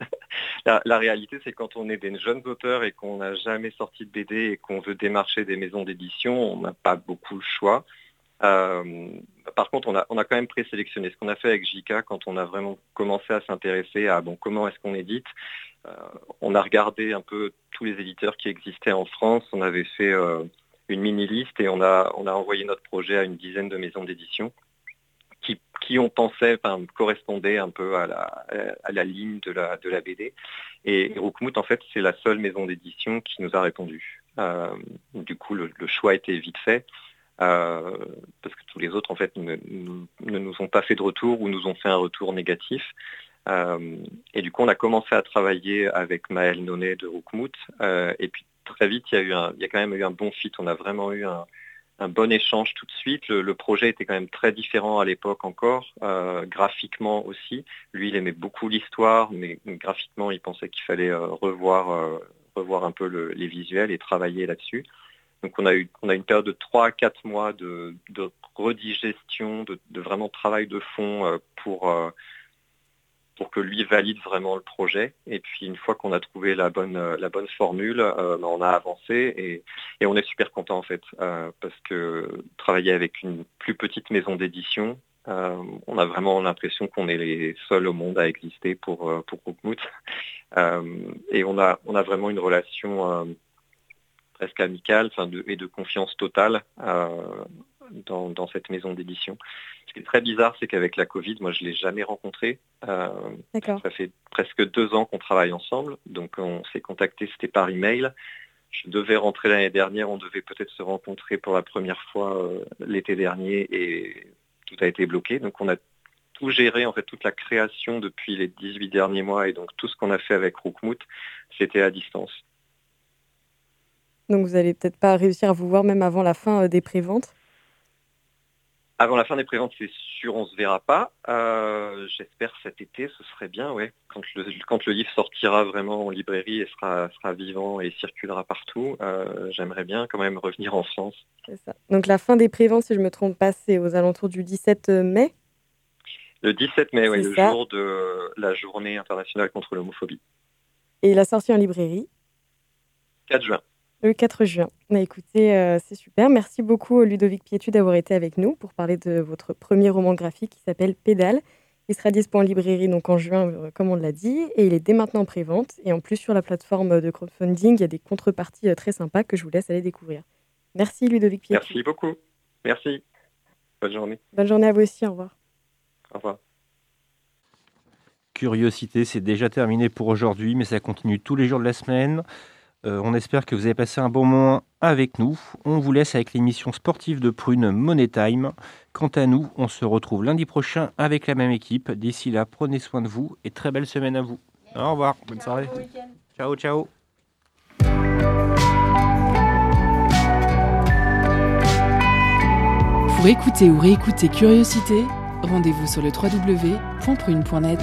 S9: la, réalité c'est quand on est des jeunes auteurs et qu'on n'a jamais sorti de BD et qu'on veut démarcher des maisons d'édition, on n'a pas beaucoup le choix. Euh, par contre, on a, quand même présélectionné ce qu'on a fait avec JK quand on a vraiment commencé à s'intéresser à bon, comment est-ce qu'on édite. Euh, on a regardé un peu tous les éditeurs qui existaient en France. On avait fait euh, une mini-liste et on a envoyé notre projet à une dizaine de maisons d'édition qui, on pensait correspondait un peu à la, à la ligne de la, de la BD. Et Roukmout, en fait, c'est la seule maison d'édition qui nous a répondu. Euh, du coup, le, choix était vite fait. parce que tous les autres en fait ne, nous ont pas fait de retour ou nous ont fait un retour négatif. et du coup, on a commencé à travailler avec Maël Nonnet de Roukmout. et puis très vite, il y, a eu il y a quand même eu un bon fit. On a vraiment eu un, un bon échange tout de suite. Le, projet était quand même très différent à l'époque encore, euh, graphiquement aussi. Lui, il aimait beaucoup l'histoire, mais graphiquement, il pensait qu'il fallait euh, revoir, euh, revoir un peu les visuels et travailler là-dessus. Donc on a eu on a une période de 3 à 4 mois de, redigestion, de, de, vraiment travail de fond pour pour que lui valide vraiment le projet. Et puis une fois qu'on a trouvé la bonne, euh, la bonne formule, euh, ben, on a avancé et, on est super content en fait euh, parce que travailler avec une plus petite maison d'édition, on a vraiment l'impression qu'on est les seuls au monde à exister pour pour et on a on a vraiment une relation presque amicale, et de confiance totale dans, cette maison d'édition. Ce qui est très bizarre, c'est qu'avec la Covid, moi, je ne l'ai jamais rencontré. Euh, ça fait presque deux ans qu'on travaille ensemble, donc on s'est contacté, c'était par email. Je devais rentrer l'année dernière, on devait peut-être se rencontrer pour la première fois euh, l'été dernier et tout a été bloqué. Donc on a tout géré, en fait, toute la création depuis les 18 derniers mois et donc tout ce qu'on a fait avec Rookmout, c'était à distance.
S8: Donc vous n'allez peut-être pas réussir à vous voir même avant la fin euh, des préventes?
S9: Avant la fin des préventes, c'est sûr, on se verra pas. Euh, j'espère cet été, ce serait bien, ouais. Quand le, quand le livre sortira vraiment en librairie et sera, sera vivant et circulera partout, euh, j'aimerais bien quand même revenir en France.
S8: Ça. Donc la fin des préventes, si je me trompe pas, c'est aux alentours du 17 mai?
S9: Le 17 mai, oui, le jour de la journée internationale contre l'homophobie.
S8: Et la sortie en librairie?
S9: 4 juin.
S8: Le 4 juin. Bah, écoutez, euh, c'est super. Merci beaucoup Ludovic Pietu d'avoir été avec nous pour parler de votre premier roman graphique qui s'appelle Pédale. Il sera disponible en librairie donc en juin, euh, comme on l'a dit, et il est dès maintenant en pré-vente. Et en plus, sur la plateforme de crowdfunding, il y a des contreparties euh, très sympas que je vous laisse aller découvrir. Merci Ludovic Pietu.
S9: Merci beaucoup. Merci. Bonne journée.
S8: Bonne journée à vous aussi. Au revoir.
S9: Au revoir.
S1: Curiosité, c'est déjà terminé pour aujourd'hui, mais ça continue tous les jours de la semaine. Euh, on espère que vous avez passé un bon moment avec nous. On vous laisse avec l'émission sportive de Prune Money Time. Quant à nous, on se retrouve lundi prochain avec la même équipe. D'ici là, prenez soin de vous et très belle semaine à vous. Au revoir, bonne soirée. Ciao, ciao.
S3: Pour écouter ou réécouter Curiosité, rendez-vous sur le www.prune.net.